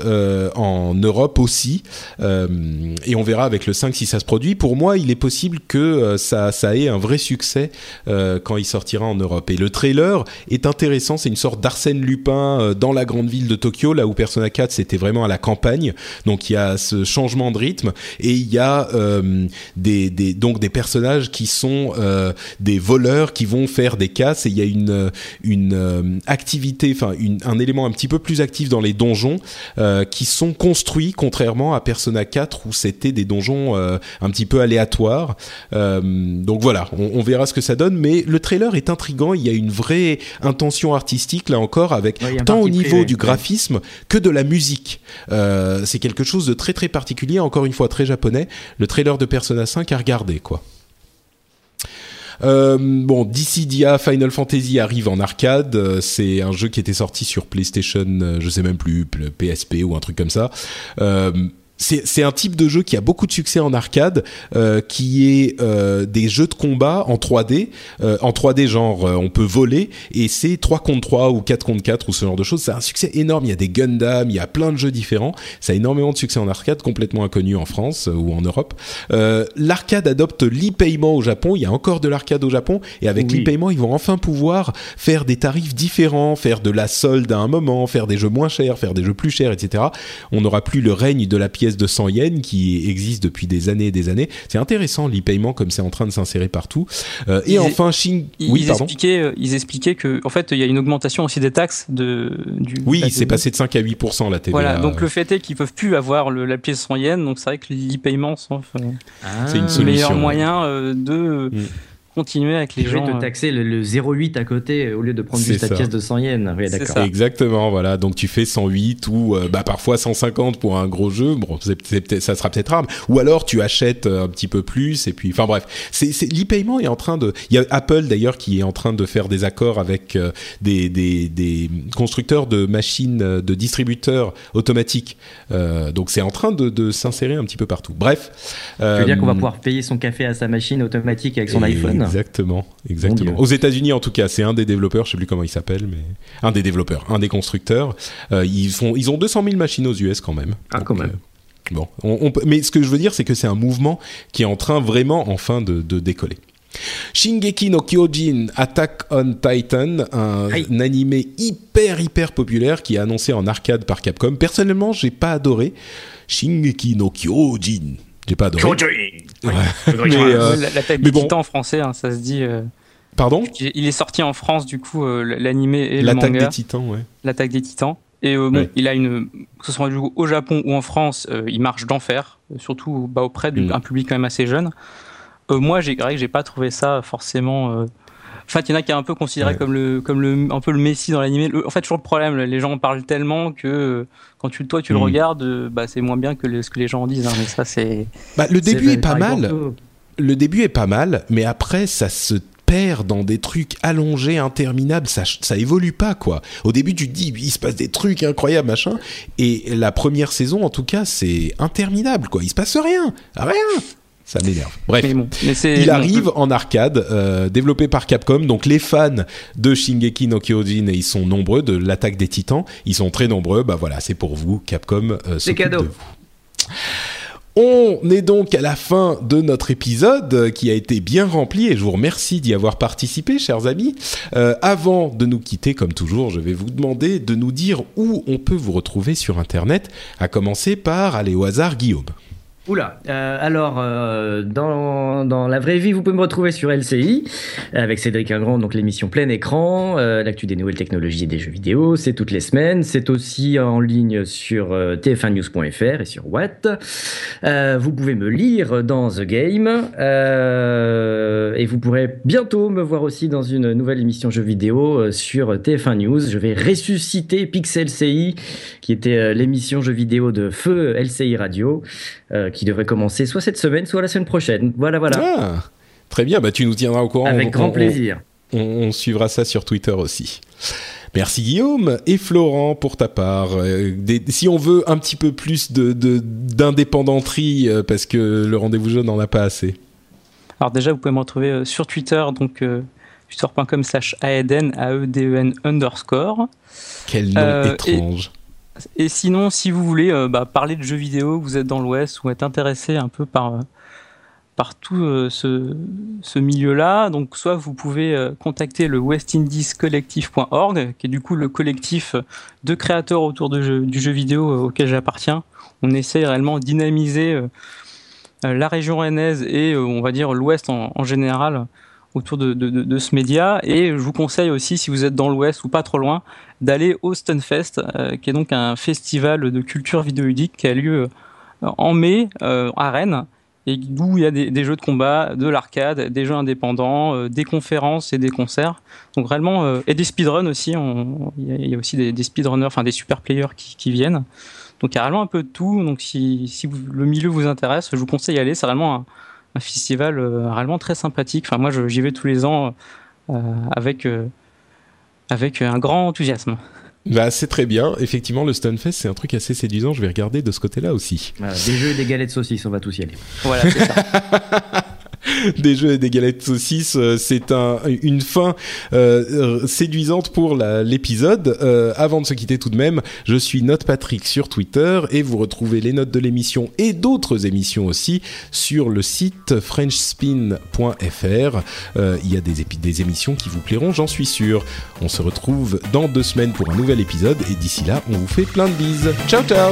en Europe aussi. Et on verra avec le 5 si ça se produit. Pour moi il est possible que ça ait un vrai succès quand il sortira en Europe. Et le trailer est intéressant. C'est une sorte d'Arsène Lupin dans la grande ville de Tokyo là où Persona 4 c'était vraiment à la campagne. Donc il y a ce changement de rythme. Et il y a des donc des personnages qui sont euh, des voleurs qui vont faire des casses et il y a une une euh, activité, enfin un élément un petit peu plus actif dans les donjons euh, qui sont construits contrairement à Persona 4 où c'était des donjons un petit peu aléatoires. donc voilà, on, verra ce que ça donne, mais le trailer est intrigant. Il y a une vraie intention artistique là encore avec tant au niveau du graphisme que de la musique. c'est quelque chose de très très particulier, encore une fois très japonais. Le trailer de Persona 5 à regarder quoi. Euh, bon, Dissidia Final Fantasy arrive en arcade. Euh, c'est un jeu qui était sorti sur PlayStation, euh, je sais même plus, PSP ou un truc comme ça c'est un type de jeu qui a beaucoup de succès en arcade, euh, qui est euh, des jeux de combat en 3D, euh, en 3D genre euh, on peut voler et c'est 3 contre 3 ou 4 contre 4 ou ce genre de choses. C'est un succès énorme. Il y a des Gundam, il y a plein de jeux différents. Ça a énormément de succès en arcade, complètement inconnu en France ou en Europe. l'arcade adopte l'e-payment au Japon. Il y a encore de l'arcade au Japon et avec l'e-payment ils vont enfin pouvoir faire des tarifs différents, faire de la solde à un moment, faire des jeux moins chers, faire des jeux plus chers, etc. On n'aura plus le règne de la pièce de 100 yens qui existe depuis des années et des années. C'est intéressant l'e-payment comme c'est en train de s'insérer partout. Euh, et enfin. Ils, oui, expliquaient, euh, ils expliquaient que en fait il y a une augmentation aussi des taxes de du. Oui, c'est passé de 5 à 8 la TVA. Voilà, donc le fait est qu'ils peuvent plus avoir le, la pièce 100 yens, donc c'est vrai que l'e-payement c'est une solution. Le meilleur moyen euh, de mm continuer avec les gens. de euh, taxer le, 0,8 à côté au lieu de prendre juste la pièce de 100 yens. Oui, d'accord. Exactement, voilà. Donc tu fais 108 ou euh, bah, parfois 150 pour un gros jeu. Bon, ça sera peut-être rare. Ou alors tu achètes euh, un petit peu plus et puis, enfin bref, c'est l'e-payment est en train de. Il y a Apple d'ailleurs qui est en train de faire des accords avec des, des, des, constructeurs de machines, de distributeurs automatiques. donc c'est en train de, de s'insérer un petit peu partout. Bref. Tu veux dire qu'on va pouvoir payer son café à sa machine automatique avec son iPhone? Exactement, exactement. Aux États-Unis, en tout cas, c'est un des développeurs, je sais plus comment il s'appelle, mais un des développeurs, un des constructeurs. Euh, ils font, ils ont 200 000 machines aux US quand même. Ah, quand même. Euh, bon, on, mais ce que je veux dire, c'est que c'est un mouvement qui est en train vraiment, enfin, de, décoller. Shingeki no Kyojin Attack on Titan, un, animé hyper hyper populaire qui est annoncé en arcade par Capcom. Personnellement, j'ai pas adoré Shingeki no Kyojin. J'ai pas adoré. Ouais. mais, euh, L'attaque des titans en français, hein, ça se dit. Euh, Pardon? Il est sorti en France, du coup, euh, l'animé et le manga. L'attaque des titans, ouais. L'attaque des titans. Et bon, il a une, que ce soit au Japon ou en France, il marche d'enfer, surtout bah, auprès d'un mm. public quand même assez jeune. moi, j'ai que j'ai pas trouvé ça forcément en fait, il y en a qui est un peu considéré comme le, comme le, un peu le messie dans l'animé. En fait, toujours le problème, les gens en parlent tellement que quand tu, toi, tu le mm. regardes, bah, c'est moins bien que ce que les gens en disent. Hein, mais ça, c'est. Bah, le début est pas mal. Le début est pas mal, mais après, ça se perd dans des trucs allongés, interminables, ça, ça évolue pas, quoi. Au début, tu te dis, il se passe des trucs incroyables, machin, et la première saison, en tout cas, c'est interminable, quoi. Il se passe rien, rien ça m'énerve. Bref, il arrive en arcade, euh, développé par Capcom. Donc les fans de Shingeki no Kyojin, et ils sont nombreux, de l'attaque des Titans, ils sont très nombreux. Bah voilà, c'est pour vous, Capcom. Euh, c'est cadeau. De vous. On est donc à la fin de notre épisode euh, qui a été bien rempli et je vous remercie d'y avoir participé, chers amis. Euh, avant de nous quitter, comme toujours, je vais vous demander de nous dire où on peut vous retrouver sur Internet, à commencer par, aller au hasard, Guillaume. Oula, euh, alors euh, dans, la vraie vie, vous pouvez me retrouver sur LCI avec Cédric Ingrand, donc l'émission plein écran, euh, l'actu des nouvelles technologies et des jeux vidéo, c'est toutes les semaines, c'est aussi en ligne sur tf1news.fr et sur Watt. vous pouvez me lire dans The Game et vous pourrez bientôt me voir aussi dans une nouvelle émission jeux vidéo sur TF1 News. Je vais ressusciter Pixel CI, qui était l'émission jeux vidéo de Feu LCI Radio qui devrait commencer soit cette semaine, soit la semaine prochaine. Voilà, voilà. Ah, très bien, bah, tu nous tiendras au courant. Avec grand plaisir. On, suivra ça sur Twitter aussi. Merci Guillaume et Florent pour ta part. Euh, si on veut un petit peu plus d'indépendanterie, de, euh, parce que le rendez-vous jaune n'en a pas assez. Alors déjà, vous pouvez me retrouver sur Twitter, donc twitter.com slash aeden, A-E-D-E-N underscore. Quel nom étrange. Et, sinon, si vous voulez bah, parler de jeux vidéo, vous êtes dans l'Ouest ou êtes intéressé un peu par par tout euh, ce, milieu-là. Donc, soit vous pouvez euh, contacter le westindiescollectif.org, qui est du coup le collectif de créateurs autour du jeu vidéo euh, auquel j'appartiens. On essaie réellement de dynamiser la région rennaise et on va dire l'Ouest en, général autour de, ce média. Et je vous conseille aussi, si vous êtes dans l'Ouest ou pas trop loin, d'aller au Stunfest, qui est donc un festival de culture vidéoludique qui a lieu en mai à Rennes et d'où il y a des, jeux de combat, de l'arcade, des jeux indépendants, euh, des conférences et des concerts. Donc réellement, euh, et des speedruns aussi. Il y, a aussi des, speedrunners, enfin des super players qui, viennent. Donc il y a réellement un peu de tout. Donc si, si le milieu vous intéresse, je vous conseille d'y aller. C'est réellement un, festival euh, très sympathique. Enfin moi j'y vais tous les ans avec, avec un grand enthousiasme. Bah, c'est très bien. Effectivement, le Stunfest, c'est un truc assez séduisant. Je vais regarder de ce côté-là aussi. des jeux et des galettes de saucisses, on va tous y aller. Voilà, c'est ça. des jeux et des galettes saucisses, euh, c'est un, une fin euh, séduisante pour l'épisode. Euh, avant de se quitter tout de même, je suis Note Patrick sur Twitter et vous retrouvez les notes de l'émission et d'autres émissions aussi sur le site frenchspin.fr. Il y a des, des émissions qui vous plairont, j'en suis sûr. On se retrouve dans deux semaines pour un nouvel épisode et d'ici là, on vous fait plein de bises. Ciao ciao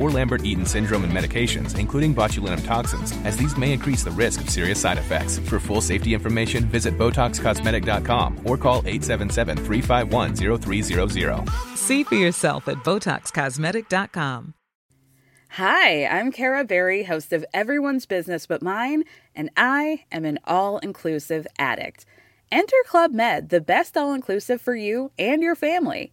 or Lambert Eaton syndrome and medications, including botulinum toxins, as these may increase the risk of serious side effects. For full safety information, visit BotoxCosmetic.com or call 877 351 0300. See for yourself at BotoxCosmetic.com. Hi, I'm Kara Berry, host of Everyone's Business But Mine, and I am an all inclusive addict. Enter Club Med, the best all inclusive for you and your family.